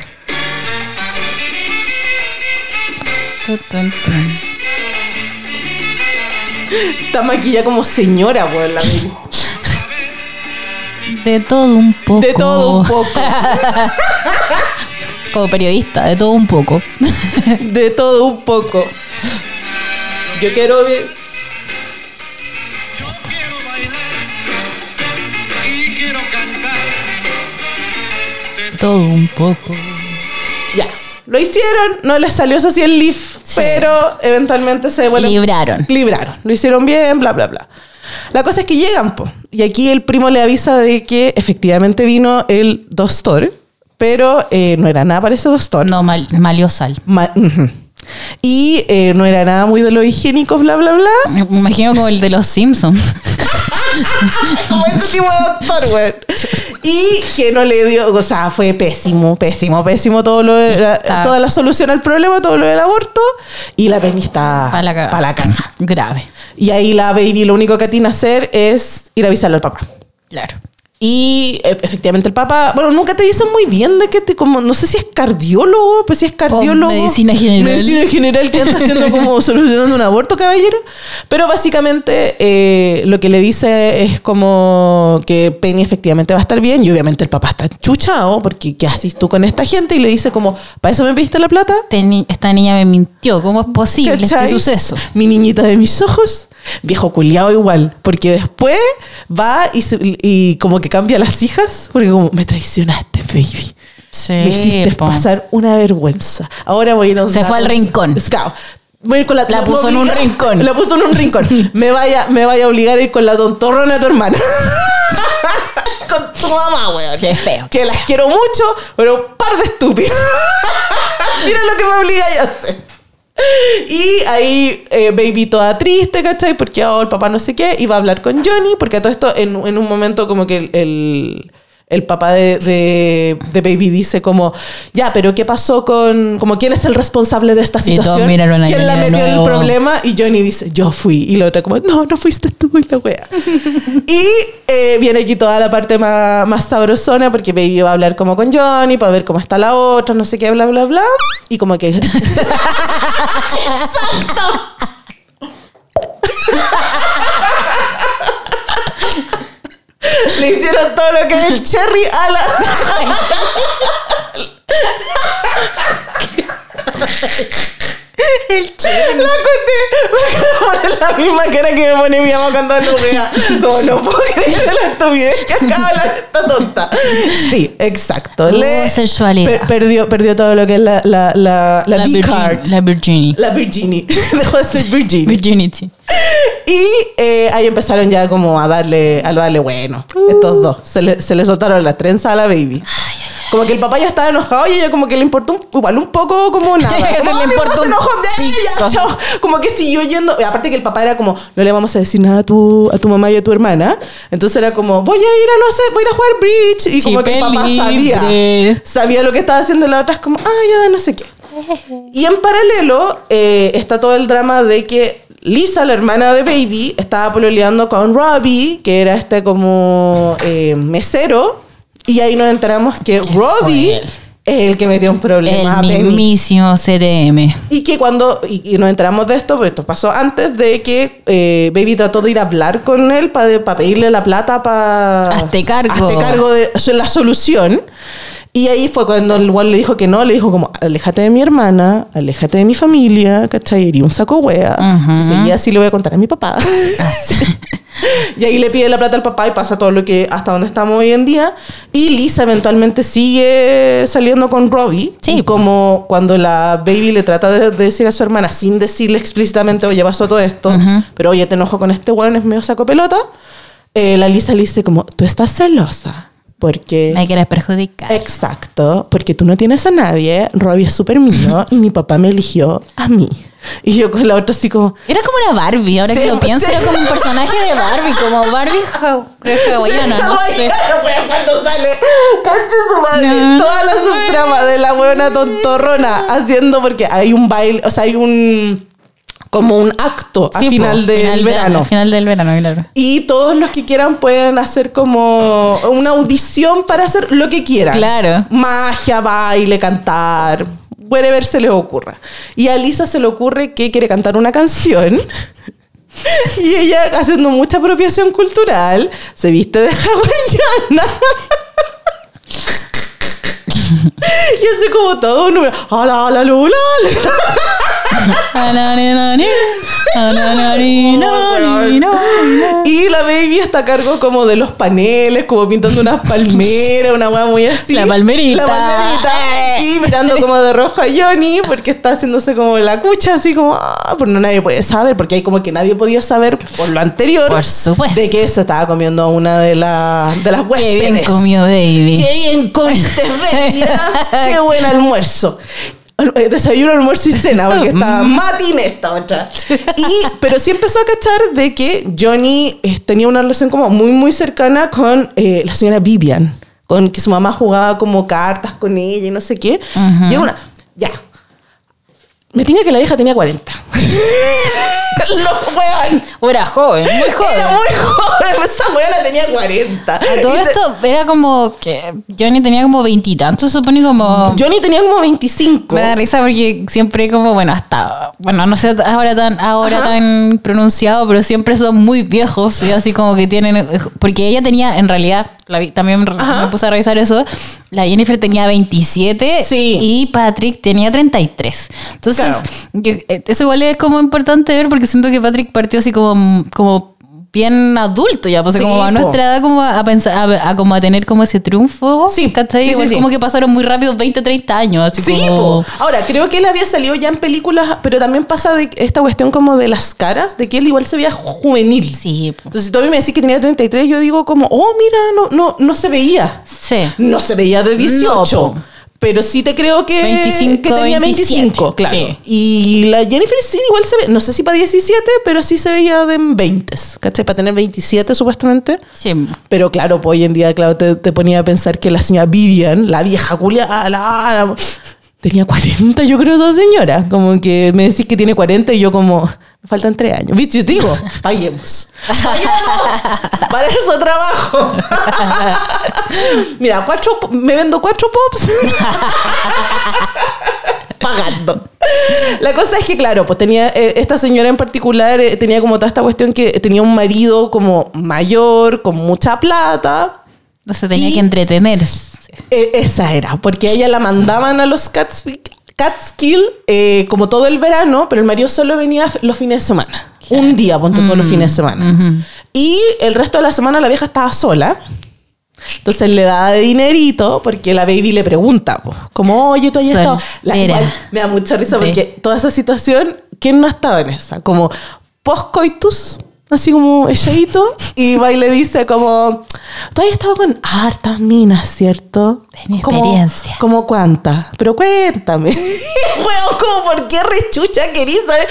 [SPEAKER 1] Está maquillada como señora, weón, la baby.
[SPEAKER 2] De todo un poco.
[SPEAKER 1] De todo un poco.
[SPEAKER 2] Como periodista, de todo un poco.
[SPEAKER 1] De todo un poco. Yo quiero ver.
[SPEAKER 2] Todo un poco.
[SPEAKER 1] Ya. Lo hicieron, no les salió eso así el leaf, pero eventualmente se bueno,
[SPEAKER 2] Libraron.
[SPEAKER 1] Libraron. Lo hicieron bien, bla, bla, bla. La cosa es que llegan, po. Y aquí el primo le avisa de que efectivamente vino el doctor, pero eh, no era nada para ese doctor.
[SPEAKER 2] No, mal, malió sal.
[SPEAKER 1] Ma-. Y eh, no era nada muy de los higiénicos, bla, bla, bla.
[SPEAKER 2] Me imagino como el de los Simpsons.
[SPEAKER 1] Como ese tipo de doctor, güey. Y que no le dio, o sea, fue pésimo, pésimo, pésimo todo lo de la- toda la solución al problema, todo lo del aborto. Y la Penny está
[SPEAKER 2] Para la cagada.
[SPEAKER 1] pa' la caga.
[SPEAKER 2] Grave.
[SPEAKER 1] Y ahí la baby lo único que tiene que hacer es ir a avisarle al papá.
[SPEAKER 2] Claro.
[SPEAKER 1] Y e- efectivamente el papá, bueno, nunca te dicen muy bien de que te, como, no sé si es cardiólogo, pues si es cardiólogo.
[SPEAKER 2] medicina general.
[SPEAKER 1] Medicina general que anda haciendo como solucionando un aborto, caballero. Pero básicamente eh, lo que le dice es como que Penny efectivamente va a estar bien y obviamente el papá está chuchado porque ¿qué haces tú con esta gente? Y le dice como, ¿para eso me pediste la plata?
[SPEAKER 2] Este esta niña me mintió. ¿Cómo es posible
[SPEAKER 1] ¿Cachai?
[SPEAKER 2] este suceso?
[SPEAKER 1] Mi niñita de mis ojos, viejo culiado igual, porque después va y, se- y como que cambia las hijas, porque como me traicionaste, baby.
[SPEAKER 2] Sí,
[SPEAKER 1] me hiciste
[SPEAKER 2] po.
[SPEAKER 1] pasar una vergüenza. Ahora voy a ir a un
[SPEAKER 2] Se fue al rincón.
[SPEAKER 1] Claro. Voy a ir con la,
[SPEAKER 2] La puso en un rincón.
[SPEAKER 1] La puso en un rincón. me, vaya, me vaya a obligar a ir con la tontorrona de tu hermana. con tu mamá, weón.
[SPEAKER 2] Qué feo.
[SPEAKER 1] Que las quiero mucho, pero un par de estúpidos. Mira lo que me obliga a hacer. Y ahí eh, Baby toda triste, ¿cachai? Porque oh, el papá no sé qué, y va a hablar con Johnny, porque a todo esto en, un momento como que el, el papá de, de, de Baby dice como, ya, pero ¿qué pasó con, como quién es el responsable de esta
[SPEAKER 2] Y todos
[SPEAKER 1] situación? ¿Quién la metió en el problema? Y Johnny dice, yo fui. Y la otra como, no, no fuiste tú y la wea. y eh, viene aquí toda la parte más, más sabrosona porque Baby va a hablar como con Johnny para ver cómo está la otra, no sé qué, bla, bla, bla. Y como que... Le hicieron todo lo que es el cherry a la... El cherry. La conté. La misma cara que me pone mi mamá cuando lo vea. Como no puedo creer la estupidez que acaba hablar esta tonta. Sí, exacto.
[SPEAKER 2] Hubo sensualidad.
[SPEAKER 1] per- perdió, perdió todo lo que es la, la, la, la,
[SPEAKER 2] Virgin-
[SPEAKER 1] B-card.
[SPEAKER 2] La Virginie.
[SPEAKER 1] La Virginie. Dejó de ser Virginie.
[SPEAKER 2] Virginity.
[SPEAKER 1] Y eh, ahí empezaron ya como a darle, a darle bueno. Estos dos. Se le, se le soltaron las trenzas a la baby. Como que el papá ya estaba enojado y ella como que le importó un- igual un poco como nada. Como,
[SPEAKER 2] le
[SPEAKER 1] "Ah, mi
[SPEAKER 2] importó un
[SPEAKER 1] enojó, ya, ya,
[SPEAKER 2] pico".
[SPEAKER 1] chao. Como que siguió yendo. y Aparte que el papá era como, no le vamos a decir nada a tu, a tu mamá y a tu hermana. Entonces era como, voy a ir a, no sé, voy a ir a jugar bridge. Y como que el papá sabía. Sabía lo que estaba haciendo la otra. Es como, ah, ya, no sé qué. Y en paralelo eh, está todo el drama de que Lisa, la hermana de Baby, estaba pololeando con Robbie, que era este como eh, mesero. Y ahí nos enteramos que Robbie es el que metió un problema
[SPEAKER 2] El mismísimo CDM.
[SPEAKER 1] Y que cuando, y, y nos enteramos de esto, pero esto pasó antes de que eh, Baby trató de ir a hablar con él para pedirle la plata para...
[SPEAKER 2] Hazte cargo.
[SPEAKER 1] Hazte cargo de la solución. Y ahí fue cuando el igual le dijo que no, le dijo como, aléjate de mi hermana, aléjate de mi familia, ¿cachai? Iría un saco wea. Entonces, y así le voy a contar a mi papá. Y ahí le pide la plata al papá y pasa todo lo que hasta donde estamos hoy en día. Y Lisa eventualmente sigue saliendo con Robbie.
[SPEAKER 2] Sí,
[SPEAKER 1] Y como cuando la baby le trata de, de decir a su hermana sin decirle explícitamente, oye, pasó todo esto, pero oye, te enojo con este weón, es medio saco pelota. eh, la Lisa le dice como, tú estás celosa. Porque...
[SPEAKER 2] Me quieres perjudicar.
[SPEAKER 1] Exacto, porque tú no tienes a nadie, Robbie es súper mío y mi papá me eligió a mí. Y yo con la otra así como...
[SPEAKER 2] Era como una Barbie, ahora que
[SPEAKER 1] Sí,
[SPEAKER 2] lo pienso,
[SPEAKER 1] sí.
[SPEAKER 2] era como un personaje de Barbie, como Barbie ha- hawaiana, no sé.
[SPEAKER 1] Hawaiano, weón, cuando sale, canche su madre,
[SPEAKER 2] No.
[SPEAKER 1] toda la subtrama de la buena tontorrona haciendo, porque hay un baile, o sea, hay un, como un acto a
[SPEAKER 2] Sí,
[SPEAKER 1] final
[SPEAKER 2] po,
[SPEAKER 1] del
[SPEAKER 2] final
[SPEAKER 1] verano.
[SPEAKER 2] final del verano, claro.
[SPEAKER 1] Y todos los que quieran pueden hacer como una audición para hacer lo que quieran.
[SPEAKER 2] Claro.
[SPEAKER 1] Magia, baile, cantar, whatever se les ocurra. Y a Lisa se le ocurre que quiere cantar una canción. Y ella, haciendo mucha apropiación cultural, se viste de hawaiana. Y hace como todo un número. Hola, hola, lula, Y la baby está a cargo como de los paneles, como pintando unas palmeras, una weá muy así.
[SPEAKER 2] La palmerita.
[SPEAKER 1] La palmerita. Y mirando como de rojo a Johnny, porque está haciéndose como la cucha, así como, ah, pero no nadie puede saber, porque hay como que nadie podía saber por lo anterior.
[SPEAKER 2] Por supuesto.
[SPEAKER 1] De que se estaba comiendo una de, la, de las
[SPEAKER 2] Qué
[SPEAKER 1] huéspedes.
[SPEAKER 2] bien comió Baby.
[SPEAKER 1] Qué bien comiste, baby. Qué buen almuerzo. Eh, Desayuno, almuerzo y cena, porque estaba
[SPEAKER 2] Mm.
[SPEAKER 1] matin esta otra. Y, pero sí empezó a cachar de que Johnny eh, tenía una relación como muy, muy cercana con eh, la señora Vivian, con que su mamá jugaba como cartas con ella y no sé qué. Y era una, ya. Me tenía que la vieja tenía 40. Los weón.
[SPEAKER 2] Era joven, muy joven.
[SPEAKER 1] Era muy joven. Esa weona tenía 40.
[SPEAKER 2] A todo
[SPEAKER 1] Y te-
[SPEAKER 2] esto era como que Johnny tenía como veintitantos, se supone como...
[SPEAKER 1] Johnny tenía como 25.
[SPEAKER 2] Me da risa porque siempre como, bueno, hasta, bueno, no sé ahora tan, ahora
[SPEAKER 1] Ajá.
[SPEAKER 2] tan pronunciado, pero siempre son muy viejos y así como que tienen, porque ella tenía, en realidad, la vi- también
[SPEAKER 1] Ajá.
[SPEAKER 2] me puse a revisar eso, la Jennifer tenía 27
[SPEAKER 1] Sí.
[SPEAKER 2] y Patrick tenía 33. Entonces,
[SPEAKER 1] Claro.
[SPEAKER 2] eh, eso igual es como importante ver porque siento que Patrick partió así como, como bien adulto ya, pues
[SPEAKER 1] Sí,
[SPEAKER 2] como a nuestra edad como a pensar, a, a como a tener como ese triunfo,
[SPEAKER 1] Sí,
[SPEAKER 2] ¿cachai?
[SPEAKER 1] sí, sí,
[SPEAKER 2] como que pasaron muy rápido 20, 30 años, así
[SPEAKER 1] Sí,
[SPEAKER 2] como...
[SPEAKER 1] po. ahora creo que él había salido ya en películas, pero también pasa de esta cuestión como de las caras, de que él igual se veía juvenil.
[SPEAKER 2] Sí, po.
[SPEAKER 1] Entonces, si tú a mí me decís que tenía 33, yo digo como, oh, mira, no, no, no se veía.
[SPEAKER 2] Sí.
[SPEAKER 1] No se veía de 18.
[SPEAKER 2] No.
[SPEAKER 1] Pero sí te creo que,
[SPEAKER 2] 25,
[SPEAKER 1] que tenía
[SPEAKER 2] 27,
[SPEAKER 1] 25, claro.
[SPEAKER 2] sí.
[SPEAKER 1] Y la Jennifer sí, igual se ve, no sé si para 17, pero sí se veía de 20, ¿cachai? Para tener 27 supuestamente.
[SPEAKER 2] Sí.
[SPEAKER 1] Pero claro, pues hoy en día, claro, te, te ponía a pensar que la señora Vivian, la vieja culiada, la- la- tenía 40, yo creo, esa señora. Como que me decís que tiene 40 y yo como, me faltan 3 años. ¿Viste? Yo digo, paguemos. Paguemos. Para eso trabajo. Mira, cuatro, me vendo cuatro pops. pagando. La cosa es que, claro, pues tenía, eh, esta señora en particular eh, tenía como toda esta cuestión que tenía un marido como mayor, con mucha plata.
[SPEAKER 2] Entonces tenía
[SPEAKER 1] Y-
[SPEAKER 2] que entretenerse.
[SPEAKER 1] Eh, esa era, porque a ella la mandaban a los Catskill, Catskill eh, como todo el verano, pero el marido solo venía los fines de semana. Un día, ponte todos los fines de semana. Y el resto de la semana la vieja estaba sola. Entonces le daba de dinerito porque la baby le pregunta, po, como, oye, tú has estado. La, igual me da mucha risa porque toda esa situación, ¿quién no estaba en esa? Como post-coitus, así como echadito, y va y le dice como, tú has estado con hartas minas, ¿cierto?
[SPEAKER 2] Tenía
[SPEAKER 1] Como-
[SPEAKER 2] experiencia.
[SPEAKER 1] ¿Como cuántas? Pero cuéntame. Weón, como, ¿por qué rechucha querís saber?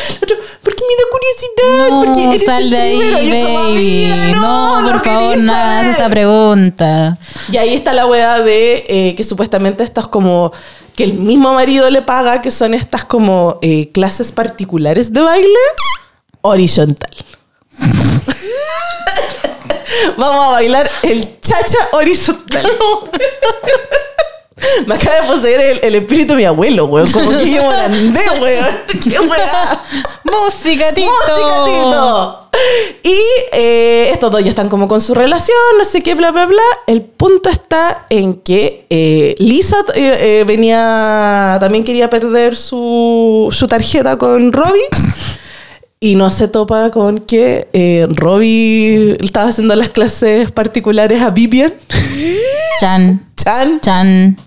[SPEAKER 1] Porque me da curiosidad. porque
[SPEAKER 2] No,
[SPEAKER 1] eres
[SPEAKER 2] sal de ahí,
[SPEAKER 1] primero". Y es como,
[SPEAKER 2] baby.
[SPEAKER 1] "Amiga,
[SPEAKER 2] No, por favor, no
[SPEAKER 1] saber".
[SPEAKER 2] esa pregunta.
[SPEAKER 1] Y ahí está la weá de eh, que supuestamente estas como que el mismo marido le paga, que son estas como eh, clases particulares de baile horizontal. Vamos a bailar el chacha horizontal. Me acaba de poseer el, el espíritu de mi abuelo, weón. Como que yo andé, weón. ¡Qué weá!
[SPEAKER 2] Música, Tito.
[SPEAKER 1] ¡Música, Tito! Y eh, estos dos ya están como con su relación, no sé qué, bla, bla, bla. El punto está en que eh, Lisa eh, venía, también quería perder su, su tarjeta con Robbie. Y no se topa con que eh, Robbie estaba haciendo las clases particulares a Vivian.
[SPEAKER 2] Chan,
[SPEAKER 1] Chan.
[SPEAKER 2] chan.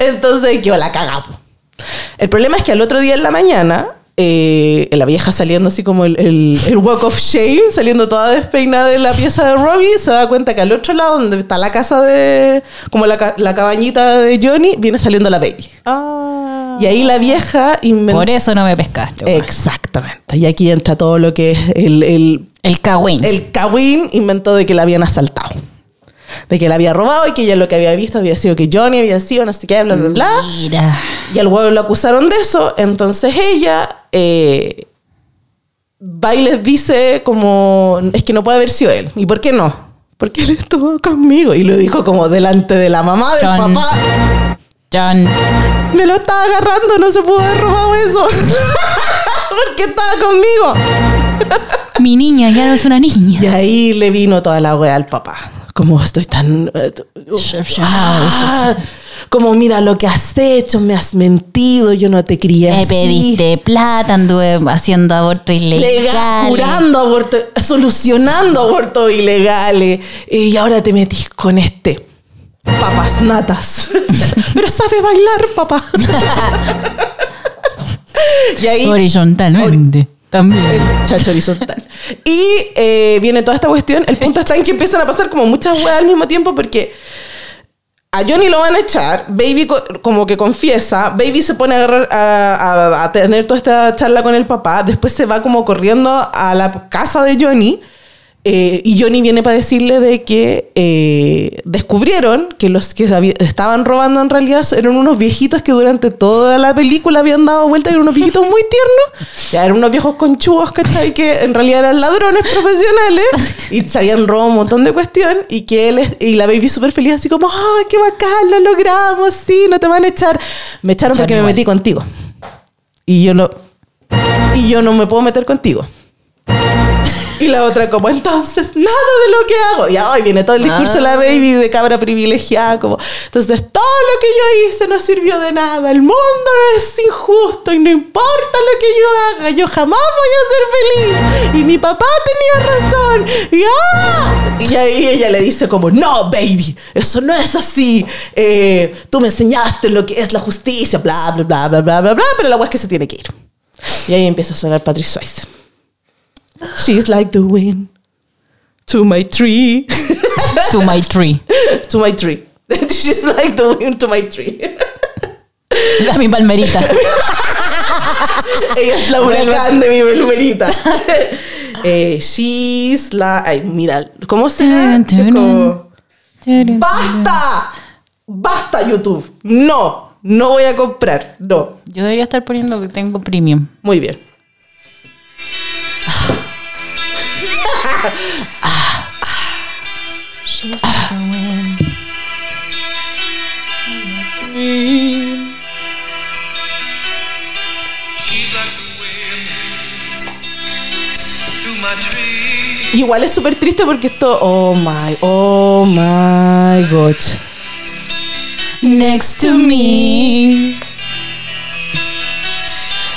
[SPEAKER 1] Entonces quedó la cagapo. El problema es que al otro día en la mañana, eh, la vieja saliendo así como el, el- el walk of shame, saliendo toda despeinada de la pieza de Robbie, se da cuenta que al otro lado, donde está la casa de, como la, ca- la cabañita de Johnny, viene saliendo la baby. Y ahí la vieja inventó...
[SPEAKER 2] Por eso no me pescaste.
[SPEAKER 1] Exactamente. Y aquí entra todo lo que es el, el,
[SPEAKER 2] El cagüín.
[SPEAKER 1] el Kawin inventó de que la habían asaltado. De que la había robado y que ella lo que había visto había sido que Johnny había sido no sé qué, bla, bla, bla.
[SPEAKER 2] Mira.
[SPEAKER 1] Y al huevo lo acusaron de eso. Entonces ella eh, va y les dice como, es que no puede haber sido él. ¿Y por qué no? Porque él estuvo conmigo. Y lo dijo como delante de la mamá del papá.
[SPEAKER 2] John.
[SPEAKER 1] Me lo estaba agarrando, no se pudo haber robado eso. Porque estaba conmigo.
[SPEAKER 2] Mi niña ya no es una niña.
[SPEAKER 1] Y ahí le vino toda la wea al papá. Como estoy tan... eh, ah, como mira lo que has hecho, me has mentido, yo no te crié
[SPEAKER 2] Me
[SPEAKER 1] así.
[SPEAKER 2] pediste plata, anduve haciendo aborto
[SPEAKER 1] Legal,
[SPEAKER 2] ilegal.
[SPEAKER 1] curando abortos, solucionando abortos ilegales. Y ahora te metís con este. Papas natas. Pero sabe bailar, papá. y ahí.
[SPEAKER 2] Horizontalmente. También.
[SPEAKER 1] El horizontal. Y eh, viene toda esta cuestión. El punto está en que empiezan a pasar como muchas weas al mismo tiempo porque a Johnny lo van a echar. Baby co- como que confiesa. Baby se pone a, agarrar- a, a- a tener toda esta charla con el papá. Después se va como corriendo a la casa de Johnny. Eh, y Johnny viene para decirle de que eh, descubrieron que los que estaban robando en realidad eran unos viejitos que durante toda la película habían dado vuelta, eran unos viejitos muy tiernos, ya eran unos viejos conchudos, ¿cachai? Que en realidad eran ladrones profesionales y se habían robado un montón de cuestión y que él y la baby súper feliz así como, ¡ay, qué bacán, lo logramos! Sí, no te van a echar. Me echaron porque me
[SPEAKER 2] igual.
[SPEAKER 1] metí contigo. Y yo lo... Y yo no me puedo meter contigo. Y la otra como, entonces, nada de lo que hago. Y ahí viene todo el discurso de la baby de cabra privilegiada, como, entonces todo lo que yo hice no sirvió de nada. El mundo es injusto y no importa lo que yo haga, yo jamás voy a ser feliz. Y mi papá tenía razón. Y, ¡ah! y ahí ella le dice como, no, baby, eso no es así. Eh, tú me enseñaste lo que es la justicia, bla, bla, bla, bla, bla, bla, bla, pero la agua es que se tiene que ir. Y ahí empieza a sonar Patrick Swayze. She's like the wind to my tree.
[SPEAKER 2] To my tree.
[SPEAKER 1] to my tree. She's like the wind to my tree.
[SPEAKER 2] A mi palmerita.
[SPEAKER 1] Ella es la huracán de mi velmerita. eh, she's like. Ay, mira, ¿cómo se como, ¡Basta! ¡Basta, YouTube! No, no voy a comprar. No.
[SPEAKER 2] Yo debería estar poniendo que tengo premium.
[SPEAKER 1] Muy bien. Igual es súper triste porque esto. Oh my, oh my gosh.
[SPEAKER 2] Next to me.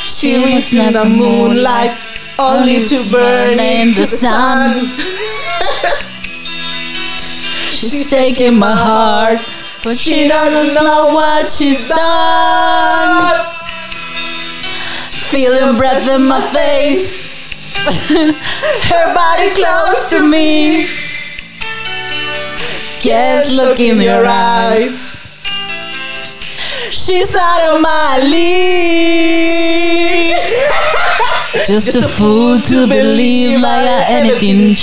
[SPEAKER 1] She was in the moonlight, only to burn in the sun.
[SPEAKER 2] She's taking my heart, but she doesn't know what she's done. Feeling breath in my face, her body close to me. Yes, look in your eyes. She's out of my league. Just a fool to believe like anything me.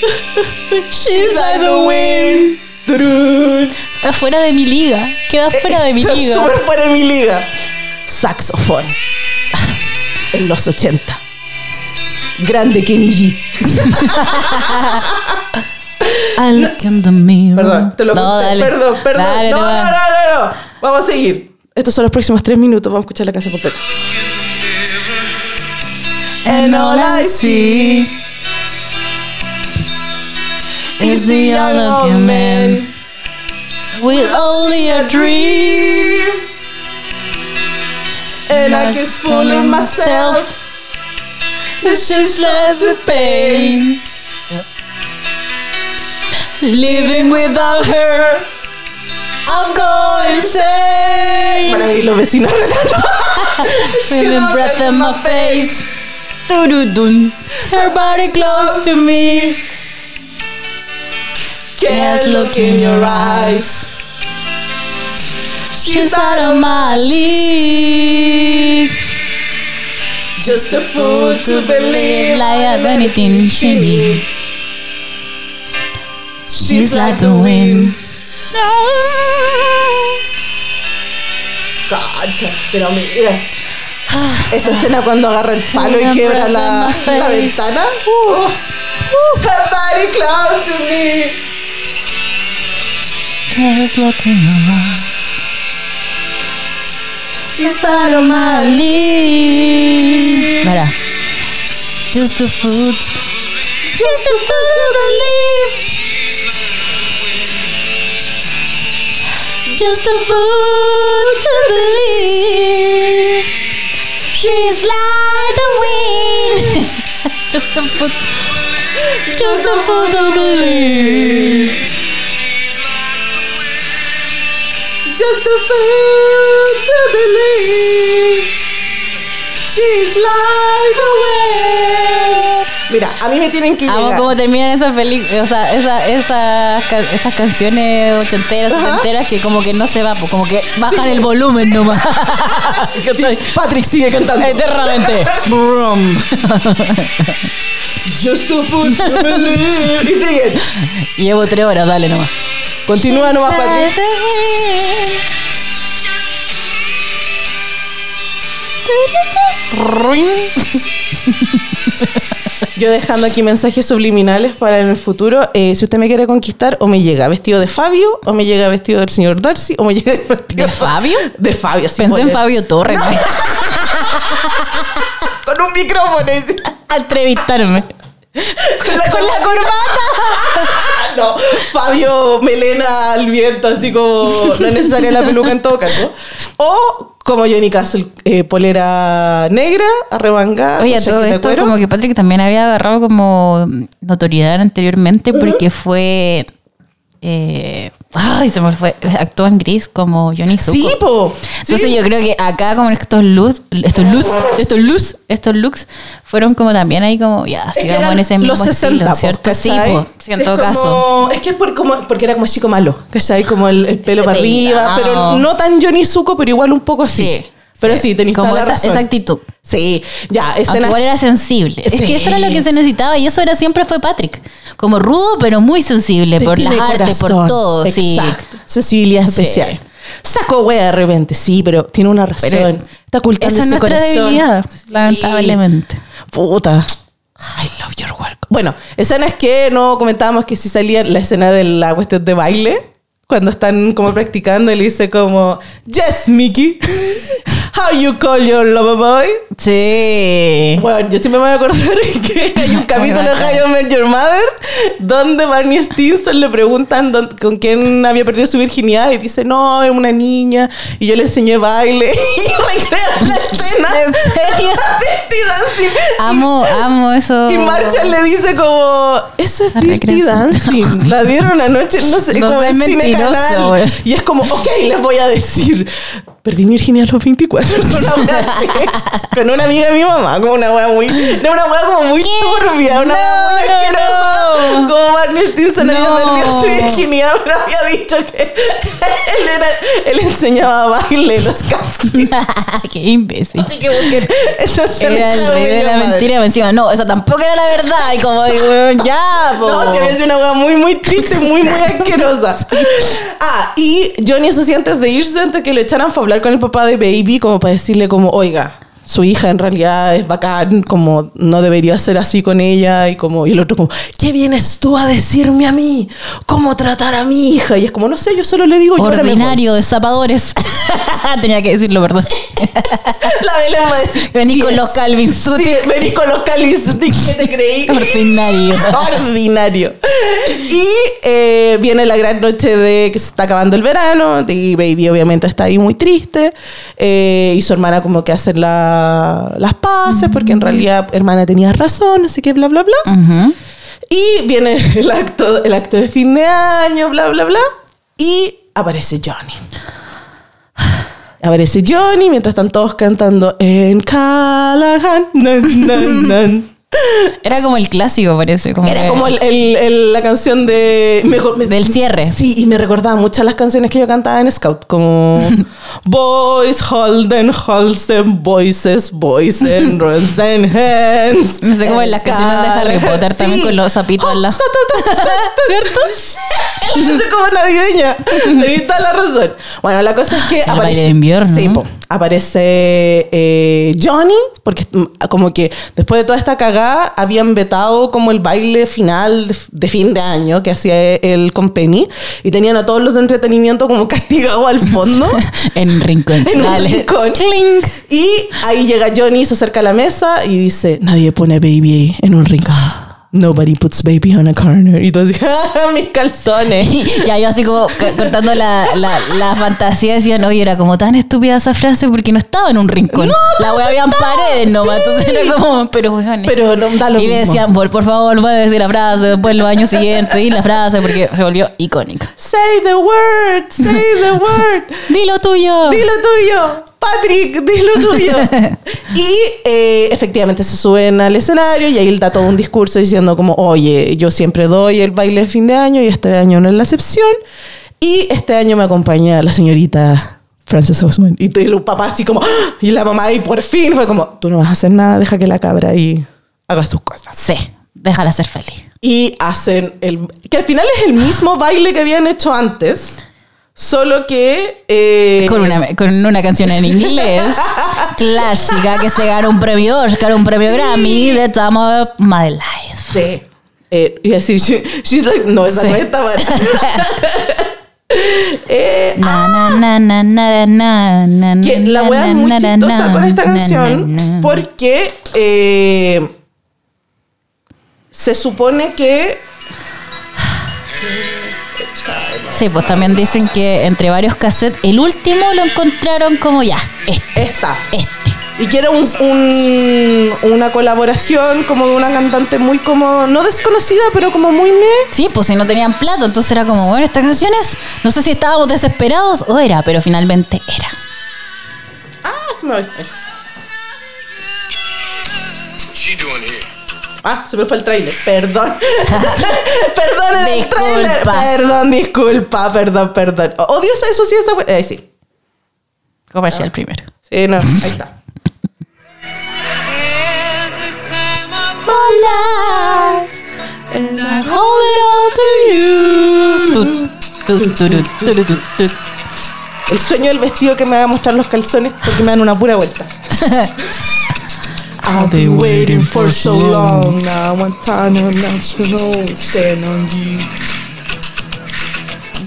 [SPEAKER 2] She's like the wind.
[SPEAKER 1] Turun.
[SPEAKER 2] Está fuera de mi liga. Queda fuera de mi
[SPEAKER 1] Está
[SPEAKER 2] liga.
[SPEAKER 1] Súper fuera de mi liga. Saxofón. En los 80. Grande Kenny G.
[SPEAKER 2] I look in the mirror.
[SPEAKER 1] Perdón, te lo
[SPEAKER 2] no,
[SPEAKER 1] conté.
[SPEAKER 2] dale.
[SPEAKER 1] Perdón, perdón.
[SPEAKER 2] Dale,
[SPEAKER 1] no, no, no, no, no. Vamos a seguir. Estos son los próximos tres minutos. Vamos a escuchar la canción completa.
[SPEAKER 2] And all I see is the young looking man with only a dream.
[SPEAKER 1] And I keep fooling myself.
[SPEAKER 2] that she's left the pain. Living without her, I'm going insane.
[SPEAKER 1] Los vecinos retando.
[SPEAKER 2] Feeling breath in my face. Doo-doo-doo. Her body close to me.
[SPEAKER 1] Can't look in your eyes.
[SPEAKER 2] She's out of my league.
[SPEAKER 1] Just a fool to believe
[SPEAKER 2] I have anything she needs. She's like the wind.
[SPEAKER 1] God, Cacha, pero mira. Esa escena cuando agarra el palo y quiebra la, la ventana. Uh, uh, her body close to me.
[SPEAKER 2] She's out of my league. Mira. Just a fool. Just a fool to believe. Just a fool to believe. She's like the wind. just a fool. Just a fool to believe.
[SPEAKER 1] Just a fool to believe. She's like the wind. Mira, a mí me tienen que
[SPEAKER 2] Amo
[SPEAKER 1] llegar.
[SPEAKER 2] cómo terminan esas películas, o sea, esa, esas, ca- esas canciones ochenteras,
[SPEAKER 1] Ajá.
[SPEAKER 2] setenteras que como que no se va, pues, como que bajan el volumen nomás.
[SPEAKER 1] Sí, Patrick sigue cantando.
[SPEAKER 2] Eternamente. Brum.
[SPEAKER 1] Just to. Y sigue.
[SPEAKER 2] Llevo tres horas, dale nomás.
[SPEAKER 1] Continúa nomás, Patrick. Yo dejando aquí mensajes subliminales para en el futuro. Eh, si usted me quiere conquistar, o me llega vestido de Fabio, o me llega vestido del señor Darcy, o me llega vestido
[SPEAKER 2] ¿De Fabio?
[SPEAKER 1] De Fabio, así
[SPEAKER 2] Pensé en Fabio Torres.
[SPEAKER 1] Con un micrófono.
[SPEAKER 2] A entrevistarme.
[SPEAKER 1] Con la, con la corbata. no, Fabio melena al viento, así como no es necesaria la peluca en todo caso. O como Johnny Castle, eh, polera negra, arremangada.
[SPEAKER 2] Oye, todo esto
[SPEAKER 1] cuero.
[SPEAKER 2] como que Patrick también había agarrado como notoriedad anteriormente porque fue... eh, ay, se me fue. Actuó en Gris como Johnny Zuko.
[SPEAKER 1] Sí, po.
[SPEAKER 2] Entonces
[SPEAKER 1] Sí.
[SPEAKER 2] yo creo que acá como estos looks, estos looks, estos looks, estos looks fueron como también ahí como, ya, sigamos en ese mismo
[SPEAKER 1] los 60,
[SPEAKER 2] estilo,
[SPEAKER 1] po,
[SPEAKER 2] ¿cierto? Sí, po, sí, en
[SPEAKER 1] Es
[SPEAKER 2] todo
[SPEAKER 1] como-
[SPEAKER 2] caso.
[SPEAKER 1] Es que es por, como, porque era como chico malo, ¿cachai? Como el, el pelo para arriba, pero no tan Johnny Zuko, pero igual un poco así.
[SPEAKER 2] Sí.
[SPEAKER 1] Pero sí, tenéis
[SPEAKER 2] Como
[SPEAKER 1] toda la
[SPEAKER 2] esa,
[SPEAKER 1] razón.
[SPEAKER 2] esa actitud.
[SPEAKER 1] Sí, ya,
[SPEAKER 2] Aunque
[SPEAKER 1] escena...
[SPEAKER 2] igual era sensible. Es
[SPEAKER 1] Sí.
[SPEAKER 2] que eso era lo que se necesitaba y eso era siempre fue Patrick. Como rudo, pero muy sensible por las
[SPEAKER 1] Tiene
[SPEAKER 2] artes, por
[SPEAKER 1] corazón.
[SPEAKER 2] todo. Sí.
[SPEAKER 1] Exacto. Sensibilidad
[SPEAKER 2] Sí.
[SPEAKER 1] especial. Saco wea de repente, sí, pero tiene una razón.
[SPEAKER 2] Pero
[SPEAKER 1] Está ocultando
[SPEAKER 2] Esa es
[SPEAKER 1] su
[SPEAKER 2] nuestra
[SPEAKER 1] corazón.
[SPEAKER 2] debilidad,
[SPEAKER 1] Sí.
[SPEAKER 2] lamentablemente.
[SPEAKER 1] Puta. I love your work. Bueno, escenas que no comentábamos que si salía la escena de la cuestión de baile, cuando están como practicando y le dice como, Yes, Mickey. How you call your lover boy?
[SPEAKER 2] Sí.
[SPEAKER 1] Bueno, yo siempre me voy a acordar que hay un capítulo de. How I Met Your Mother donde Barney Stinson le preguntan con quién había perdido su virginidad y dice, no, es una niña y yo le enseñé baile y recrean la escena.
[SPEAKER 2] ¿En serio?
[SPEAKER 1] Dirty Dancing.
[SPEAKER 2] Amo, amo eso.
[SPEAKER 1] Y Marshall le dice como, eso es Dirty. Dancing. La dieron anoche, no sé,
[SPEAKER 2] No
[SPEAKER 1] como en cine canal. Y es como, ok, les voy a decir. Perdí mi virginidad a los 24 con una wea así. Con una amiga de mi mamá, con una wea muy. No, una wea como muy turbia, una wea muy
[SPEAKER 2] No,
[SPEAKER 1] Como Barney Stinson había
[SPEAKER 2] No.
[SPEAKER 1] perdido su virginidad, pero había dicho que él, era, él enseñaba baile en los castings.
[SPEAKER 2] Qué imbécil.
[SPEAKER 1] Así que busquen esa escena
[SPEAKER 2] Era el rey de la
[SPEAKER 1] Madre.
[SPEAKER 2] mentira y encima, no, esa tampoco era la verdad. Y como, digo, ya, po.
[SPEAKER 1] No, se me hace una hueá muy, muy triste, muy, muy asquerosa. Ah, y Johnny, eso sí, antes de irse, antes que le echaran fue a hablar con el papá de Baby, como para decirle como, oiga, su hija en realidad es bacán, como no debería ser así con ella, y como, y el otro como, ¿qué vienes tú a decirme a mí? ¿Cómo tratar a mi hija? Y es como, no sé, yo solo le digo, yo ahora me voy".
[SPEAKER 2] Ordinario de zapadores. Tenía que decirlo, perdón.
[SPEAKER 1] La Belén va a decir,
[SPEAKER 2] Vení
[SPEAKER 1] "Sí
[SPEAKER 2] con
[SPEAKER 1] es".
[SPEAKER 2] los Calvin
[SPEAKER 1] Sí,
[SPEAKER 2] Suti.
[SPEAKER 1] vení con los Calvin Suti, ¿qué te creí?
[SPEAKER 2] Ordinario.
[SPEAKER 1] Ordinario. Y eh, viene la gran noche de que se está acabando el verano. Y Baby obviamente está ahí muy triste. eh, y su hermana como que hace la- las paces porque en realidad hermana tenía razón, así que bla, bla, bla. Y viene el acto, el acto de fin de año, bla, bla, bla. Y aparece Johnny. Aparece Johnny mientras están todos cantando en Callahan. nan, nan, nan.
[SPEAKER 2] Era como el clásico, parece. Como
[SPEAKER 1] Era
[SPEAKER 2] que-
[SPEAKER 1] como el- el- el- la canción de... me- me-
[SPEAKER 2] Del cierre.
[SPEAKER 1] Sí, y me recordaba muchas las canciones que yo cantaba en Scout, como Boys, Holden, Holsten, Voices, Voices, Rosen Hands.
[SPEAKER 2] No sé, como en las canciones de Harry Potter, también con los zapitos al lado.
[SPEAKER 1] ¿Cierto? Como navideña. Toda la razón. Bueno, la cosa es que
[SPEAKER 2] El baile de invierno,
[SPEAKER 1] Sí, po. aparece eh, Johnny, porque mm, como que después de toda esta cagada habían vetado como el baile final de, fin de año que hacía él con Penny y tenían a todos los de entretenimiento como castigados al fondo.
[SPEAKER 2] En rincón.
[SPEAKER 1] en un rincón. Y ahí llega Johnny, se acerca a la mesa y dice, nadie pone baby en un rincón. Nobody puts baby on a corner. Y tú así, "Ah, mis calzones.
[SPEAKER 2] ya yo así como cortando la, la, la fantasía decían, oye, era como tan estúpida esa frase porque no estaba en un rincón. la wea habían paredes nomás. Entonces era como, pero weón.
[SPEAKER 1] Pero no da lo
[SPEAKER 2] y le decían, por, por favor, vuelve a decir la frase después los años siguientes, y la frase porque se volvió icónica.
[SPEAKER 1] Say the word, say the word.
[SPEAKER 2] Dilo tuyo.
[SPEAKER 1] Dilo tuyo, Patrick, dilo tuyo. y eh, efectivamente se suben al escenario y ahí él da todo un discurso diciendo como, oye, yo siempre doy el baile de fin de año y este año no es la excepción. Y este año me acompaña la señorita Frances Osman. Y y los papás así como, ¡ah! y la mamá ahí por fin fue como, tú no vas a hacer nada, deja que la cabra ahí haga sus cosas.
[SPEAKER 2] Sí, déjala ser feliz.
[SPEAKER 1] Y hacen el... Que al final es el mismo baile que habían hecho antes, solo que... eh,
[SPEAKER 2] Con una, con una canción en inglés clásica que se ganó un premio Oscar, un premio Grammy de Time of My Life.
[SPEAKER 1] Sí. Eh, iba a decir, she- she's like, no, esa
[SPEAKER 2] Sí.
[SPEAKER 1] no es Tamara. Eh,
[SPEAKER 2] Na, na, na, na, na, na, na,
[SPEAKER 1] que la wea es muy chistosa con esta canción porque eh, se supone que
[SPEAKER 2] Sí, pues también dicen que entre varios cassettes, el último lo encontraron como ya, este,
[SPEAKER 1] esta
[SPEAKER 2] este.
[SPEAKER 1] y que era un, un- una colaboración como de una cantante muy como no desconocida pero como muy me
[SPEAKER 2] Sí, pues si no tenían plata, entonces era como, bueno, estas canciones, no sé si estábamos desesperados o era, pero finalmente era.
[SPEAKER 1] ah se me,
[SPEAKER 5] doing here?
[SPEAKER 1] Ah, se me fue el trailer perdón. Perdón el
[SPEAKER 2] Disculpa.
[SPEAKER 1] trailer perdón disculpa perdón perdón. Odio eso sí esa we- eh, sí.
[SPEAKER 2] Comercial primero.
[SPEAKER 1] Sí, no, ahí está. El sueño del vestido que me va a mostrar los calzones porque me dan una pura vuelta. I've been waiting for so long now. One time I'm not to know, stand on you.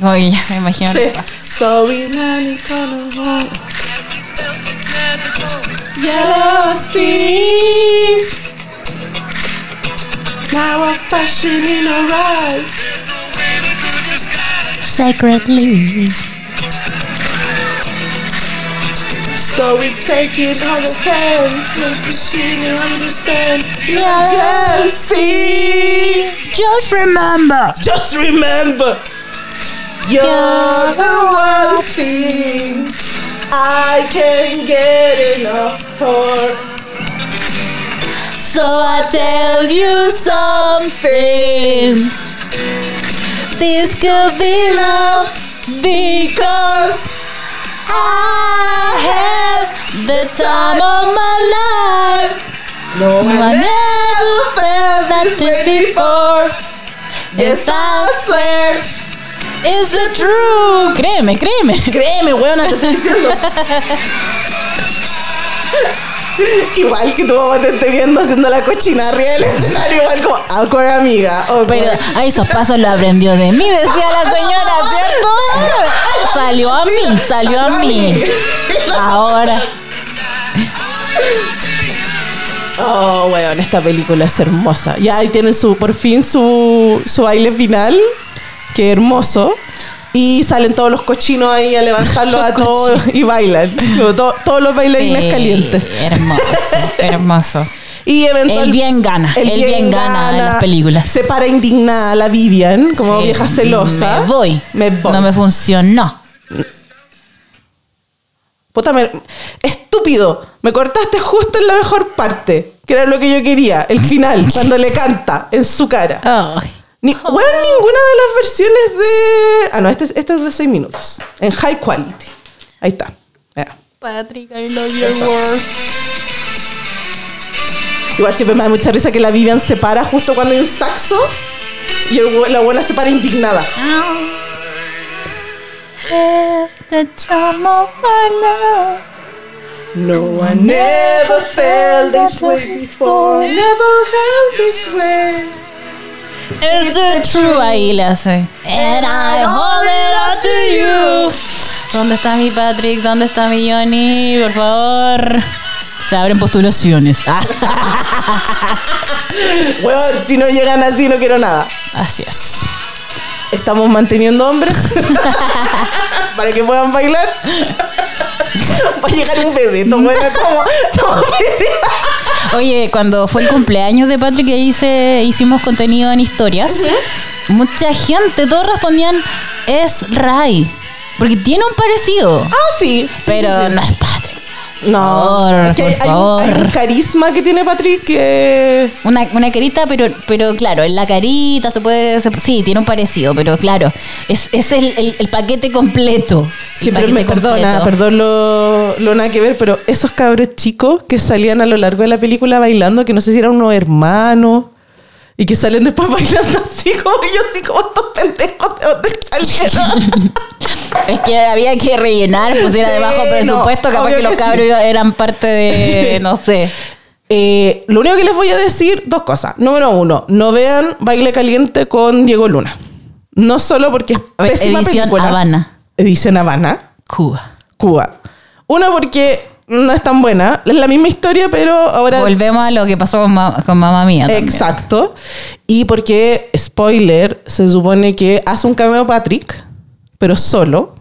[SPEAKER 2] Oh, Oye, ya me imagino.
[SPEAKER 1] Sí. Sorry, nanny, come home. Yellow sea. Now I'm passion in her eyes.
[SPEAKER 2] Secretly.
[SPEAKER 1] So we take it on the hands, make the city understand. Just see,
[SPEAKER 2] Just remember.
[SPEAKER 1] just remember, you're the one thing I can't get enough for.
[SPEAKER 2] So I tell you something. This could be love because I have the time of my life.
[SPEAKER 1] No,
[SPEAKER 2] I never felt like this before. Yes, I swear it's the truth. Créeme, créeme.
[SPEAKER 1] Créeme, weona, te estoy diciendo. Igual que tu mamá te esté viendo haciendo la cochina arriba del escenario, igual como, awkward amiga. awkward.
[SPEAKER 2] Pero a esos pasos lo aprendió de mí, decía la señora, ¿cierto? Salió a mí, salió a mí. Ahora.
[SPEAKER 1] Oh, weón, esta película es hermosa. Ya ahí tienen su, por fin su, su baile final, que hermoso. Y salen todos los cochinos ahí a levantarlos a todos y bailan. Todos los bailarines
[SPEAKER 2] Sí,
[SPEAKER 1] calientes.
[SPEAKER 2] Hermoso, hermoso.
[SPEAKER 1] Y eventual-
[SPEAKER 2] El bien gana, el bien gana en las películas.
[SPEAKER 1] Se para indignada la Vivian, como
[SPEAKER 2] Sí,
[SPEAKER 1] vieja celosa.
[SPEAKER 2] Me voy.
[SPEAKER 1] Me voy.
[SPEAKER 2] No me funcionó.
[SPEAKER 1] Puta, me- estúpido. Me cortaste justo en la mejor parte, que era lo que yo quería, el final, cuando le canta en su cara.
[SPEAKER 2] Ay.
[SPEAKER 1] Ni, weón, ninguna de las versiones de. Ah, no, este, es- este es de 6 minutos. En high quality. Ahí está. Ya.
[SPEAKER 2] Patrick, I love your world.
[SPEAKER 1] Igual siempre me da mucha risa que la Vivian se para justo cuando hay un saxo y el la buena se para indignada. No one never felt this way before, never felt this way.
[SPEAKER 2] Is it true? Ahí le hace. And I hold it up to you. ¿Dónde está mi Patrick? ¿Dónde está mi Johnny? Por favor. Se abren postulaciones.
[SPEAKER 1] Weón, si no llegan así no quiero nada.
[SPEAKER 2] así es.
[SPEAKER 1] Estamos manteniendo hombres para que puedan bailar. Va a llegar un bebé.
[SPEAKER 2] Oye, cuando fue el cumpleaños de Patrick que hice, hicimos contenido en historias, mucha gente, todos respondían, es Ray. Porque tiene un parecido.
[SPEAKER 1] Ah, sí. sí,
[SPEAKER 2] pero
[SPEAKER 1] sí, sí.
[SPEAKER 2] no es
[SPEAKER 1] No,
[SPEAKER 2] favor,
[SPEAKER 1] es que hay,
[SPEAKER 2] por
[SPEAKER 1] hay un, hay un
[SPEAKER 2] favor.
[SPEAKER 1] carisma que tiene Patrick que.
[SPEAKER 2] Una, una carita, pero, pero claro, en la carita se puede. se- sí, tiene un parecido, pero claro, es, es el, el- el paquete completo.
[SPEAKER 1] Siempre
[SPEAKER 2] paquete
[SPEAKER 1] me perdona,
[SPEAKER 2] completo.
[SPEAKER 1] perdón lo, lo nada que ver, pero esos cabros chicos que salían a lo largo de la película bailando, que no sé si eran unos hermanos, y que salen después bailando así como yo, así como estos pendejos de dónde salieron.
[SPEAKER 2] Es que había que rellenar, pues era de
[SPEAKER 1] Sí,
[SPEAKER 2] bajo
[SPEAKER 1] no,
[SPEAKER 2] presupuesto, capaz que los
[SPEAKER 1] sí.
[SPEAKER 2] cabros eran parte de, no sé.
[SPEAKER 1] Eh, lo único que les voy a decir, dos cosas. Número uno, no vean Baile Caliente con Diego Luna. No solo porque es pésima
[SPEAKER 2] edición
[SPEAKER 1] película.
[SPEAKER 2] Habana.
[SPEAKER 1] Edición Habana.
[SPEAKER 2] Cuba.
[SPEAKER 1] Cuba. Uno, porque no es tan buena. Es la misma historia, pero ahora.
[SPEAKER 2] Volvemos a lo que pasó con, ma- con mamá mía. también.
[SPEAKER 1] Exacto. Y porque, spoiler, se supone que hace un cameo Patrick, pero solo.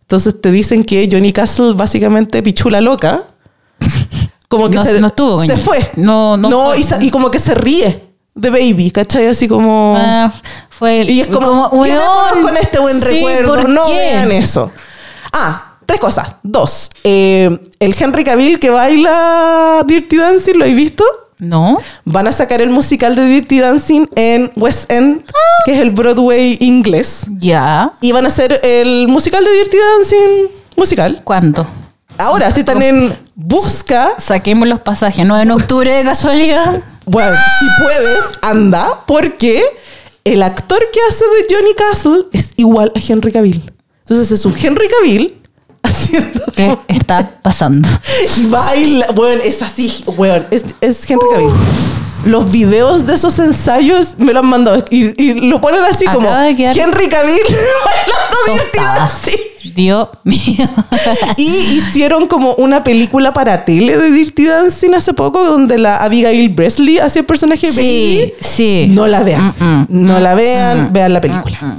[SPEAKER 1] Entonces te dicen que Johnny Castle básicamente pichula loca. Como que
[SPEAKER 2] No-
[SPEAKER 1] se,
[SPEAKER 2] no estuvo
[SPEAKER 1] fue.
[SPEAKER 2] No, no fue.
[SPEAKER 1] y, como que se ríe de Baby, ¿cachai? Así como.
[SPEAKER 2] Ah, fue el-
[SPEAKER 1] y es como,
[SPEAKER 2] weón,
[SPEAKER 1] con este buen
[SPEAKER 2] sí,
[SPEAKER 1] recuerdo.
[SPEAKER 2] ¿por
[SPEAKER 1] No
[SPEAKER 2] qué?
[SPEAKER 1] vean eso. Ah, tres cosas. Dos. eh, el Henry Cavill que baila Dirty Dancing, ¿lo he visto?
[SPEAKER 2] No.
[SPEAKER 1] Van a sacar el musical de Dirty Dancing en West End, que es el Broadway inglés.
[SPEAKER 2] Ya.
[SPEAKER 1] Y van a hacer el musical de Dirty Dancing musical.
[SPEAKER 2] ¿Cuándo?
[SPEAKER 1] Ahora, si están en busca,
[SPEAKER 2] Saquemos los pasajes, ¿no? En octubre de casualidad.
[SPEAKER 1] bueno, si puedes, anda, porque el actor que hace de Johnny Castle es igual a Henry Cavill. Entonces es un Henry Cavill haciendo...
[SPEAKER 2] ¿Qué está pasando?
[SPEAKER 1] Y baila, bueno, es así, bueno, es, es Henry Cavill. Los videos de esos ensayos me lo han mandado y, y lo ponen así como
[SPEAKER 2] Acaba de quedar
[SPEAKER 1] Henry Cavill bailando Dirty
[SPEAKER 2] Tostada.
[SPEAKER 1] Dancing.
[SPEAKER 2] Dios mío.
[SPEAKER 1] Y hicieron como una película para tele de Dirty Dancing hace poco donde la Abigail Bresley hacía el personaje de
[SPEAKER 2] Sí,
[SPEAKER 1] Baby.
[SPEAKER 2] sí.
[SPEAKER 1] No la vean.
[SPEAKER 2] Mm-mm.
[SPEAKER 1] No la vean, vean la película.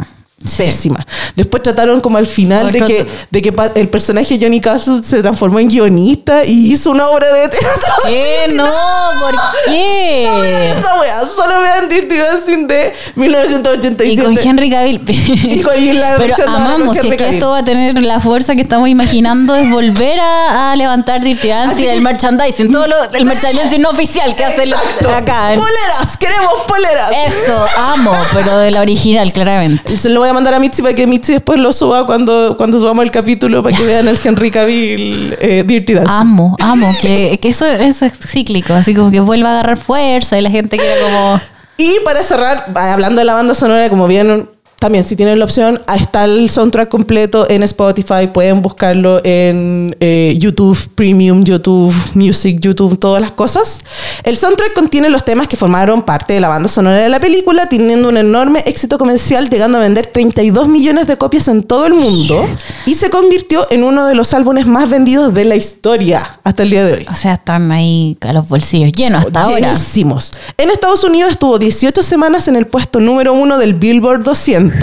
[SPEAKER 1] Pésima. Después trataron como al final de que, de que el personaje Johnny Castle se transformó en guionista y hizo una obra de teatro.
[SPEAKER 2] ¿Qué? No, ¿por
[SPEAKER 1] No vean
[SPEAKER 2] qué?
[SPEAKER 1] esa wea, solo vean Dirty Dancing de 1987.
[SPEAKER 2] Y con Henry Cavill.
[SPEAKER 1] Y con- y la
[SPEAKER 2] Pero amamos, si es que esto va a tener la fuerza que estamos imaginando, es volver a, a levantar Dirty Dancing, el merchandising, todo lo, el merchandising no oficial que hace lo-
[SPEAKER 1] Exacto.
[SPEAKER 2] acá. en-
[SPEAKER 1] Poleras, queremos poleras.
[SPEAKER 2] Eso, amo, pero de la original, claramente.
[SPEAKER 1] Se lo voy a mandar a Mitzi para que Mitzi después lo suba cuando, cuando subamos el capítulo para que vean el Henry Cavill eh, Dirty Dancing.
[SPEAKER 2] Amo, amo, que, que eso, eso es cíclico, así como que vuelva a agarrar fuerza y la gente quiera como...
[SPEAKER 1] Y para cerrar, hablando de la banda sonora, como bien, también si tienen la opción, está el soundtrack completo en Spotify, pueden buscarlo en eh, YouTube Premium, YouTube Music, YouTube, todas las cosas. El soundtrack contiene los temas que formaron parte de la banda sonora de la película, teniendo un enorme éxito comercial, llegando a vender 32 millones de copias en todo el mundo y se convirtió en uno de los álbumes más vendidos de la historia hasta el día de hoy.
[SPEAKER 2] O sea, están ahí a los bolsillos llenos hasta ahora.
[SPEAKER 1] Llenísimos. En Estados Unidos estuvo 18 semanas en el puesto número uno del Billboard 200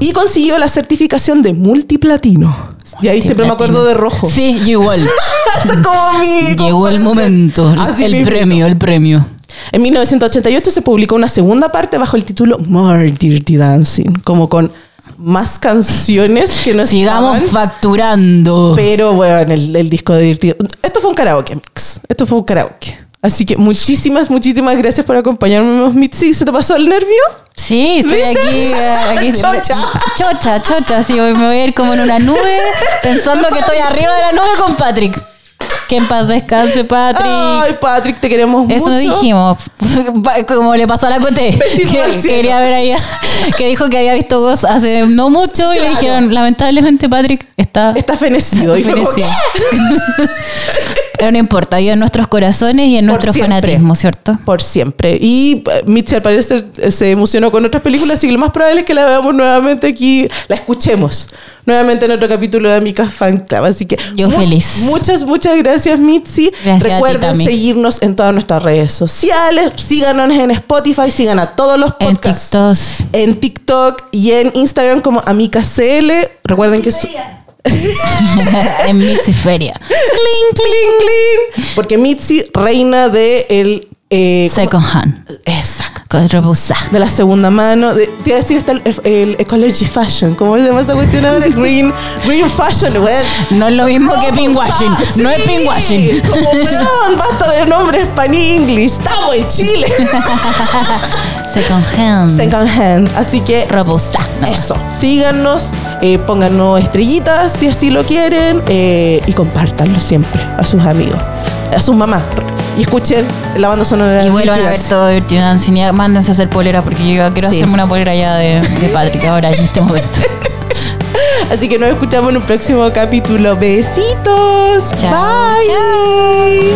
[SPEAKER 1] y consiguió la certificación de multiplatino. Y ahí siempre me acuerdo de rojo.
[SPEAKER 2] Sí, igual. Llegó el momento,
[SPEAKER 1] Así
[SPEAKER 2] el premio, el premio.
[SPEAKER 1] En 1988 se publicó una segunda parte bajo el título More Dirty Dancing, como con más canciones que nos
[SPEAKER 2] Sigamos
[SPEAKER 1] estaban,
[SPEAKER 2] facturando.
[SPEAKER 1] pero bueno, el, el disco de Divertido. Esto fue un karaoke mix. Esto fue un karaoke. Así que muchísimas, muchísimas gracias por acompañarme, Mitzi. ¿Se te pasó el nervio?
[SPEAKER 2] Sí, estoy aquí, eh, aquí.
[SPEAKER 1] Chocha.
[SPEAKER 2] Chocha, chocha. Sí, me voy a ir como en una nube pensando que estoy arriba de la nube con Patrick. Que en paz descanse, Patrick.
[SPEAKER 1] Ay, Patrick, te queremos
[SPEAKER 2] Eso
[SPEAKER 1] mucho.
[SPEAKER 2] dijimos, como le pasó a la
[SPEAKER 1] Besito
[SPEAKER 2] que quería ver allá, que dijo que había visto Ghost hace no mucho y le dijeron, lamentablemente Patrick está
[SPEAKER 1] Está fenecido. Y fue como,
[SPEAKER 2] fenecido.
[SPEAKER 1] ¿qué?
[SPEAKER 2] Pero no importa, vive en nuestros corazones y en
[SPEAKER 1] Por
[SPEAKER 2] nuestro
[SPEAKER 1] siempre.
[SPEAKER 2] fanatismo, ¿cierto?
[SPEAKER 1] Por siempre. Y eh, Mitzi al parecer se emocionó con otras películas, así que lo más probable es que la veamos nuevamente aquí, la escuchemos nuevamente en otro capítulo de Amica Fan Club. Así que
[SPEAKER 2] Yo feliz.
[SPEAKER 1] Muchas, muchas gracias, Mitzi.
[SPEAKER 2] Gracias a ti,
[SPEAKER 1] Recuerden seguirnos en todas nuestras redes sociales. Síganos en Spotify, sigan a todos los
[SPEAKER 2] En
[SPEAKER 1] podcasts.
[SPEAKER 2] TikTok.
[SPEAKER 1] En TikTok y en Instagram como AmicaCL. Recuerden que su-
[SPEAKER 2] en Mitsiferia.
[SPEAKER 1] cling, cling, cling. Porque Mitzi, reina de el eh.
[SPEAKER 2] Second hand.
[SPEAKER 1] Exacto.
[SPEAKER 2] Con robusta.
[SPEAKER 1] De la segunda mano. De, te iba a decir está el, el ecology fashion. ¿Cómo se llama esa cuestión? El green, green fashion, weón.
[SPEAKER 2] No es lo mismo que pinkwashing. No es pinkwashing.
[SPEAKER 1] Como, weón, basta de nombres pan English. Estamos en Chile.
[SPEAKER 2] Second hand.
[SPEAKER 1] Second hand. Así que
[SPEAKER 2] Robusta. No.
[SPEAKER 1] Eso, síganos, eh, pónganos estrellitas si así lo quieren eh, y compártanlo siempre a sus amigos, a sus mamás. Y escuchen la banda sonora
[SPEAKER 2] Y vuelvan a ver todo Dirty Dancing y mándense a hacer polera porque yo quiero
[SPEAKER 1] Sí.
[SPEAKER 2] hacerme una polera ya de, de Patrick ahora en este momento.
[SPEAKER 1] Así que nos escuchamos en un próximo capítulo. Besitos.
[SPEAKER 2] Chao.
[SPEAKER 1] Bye.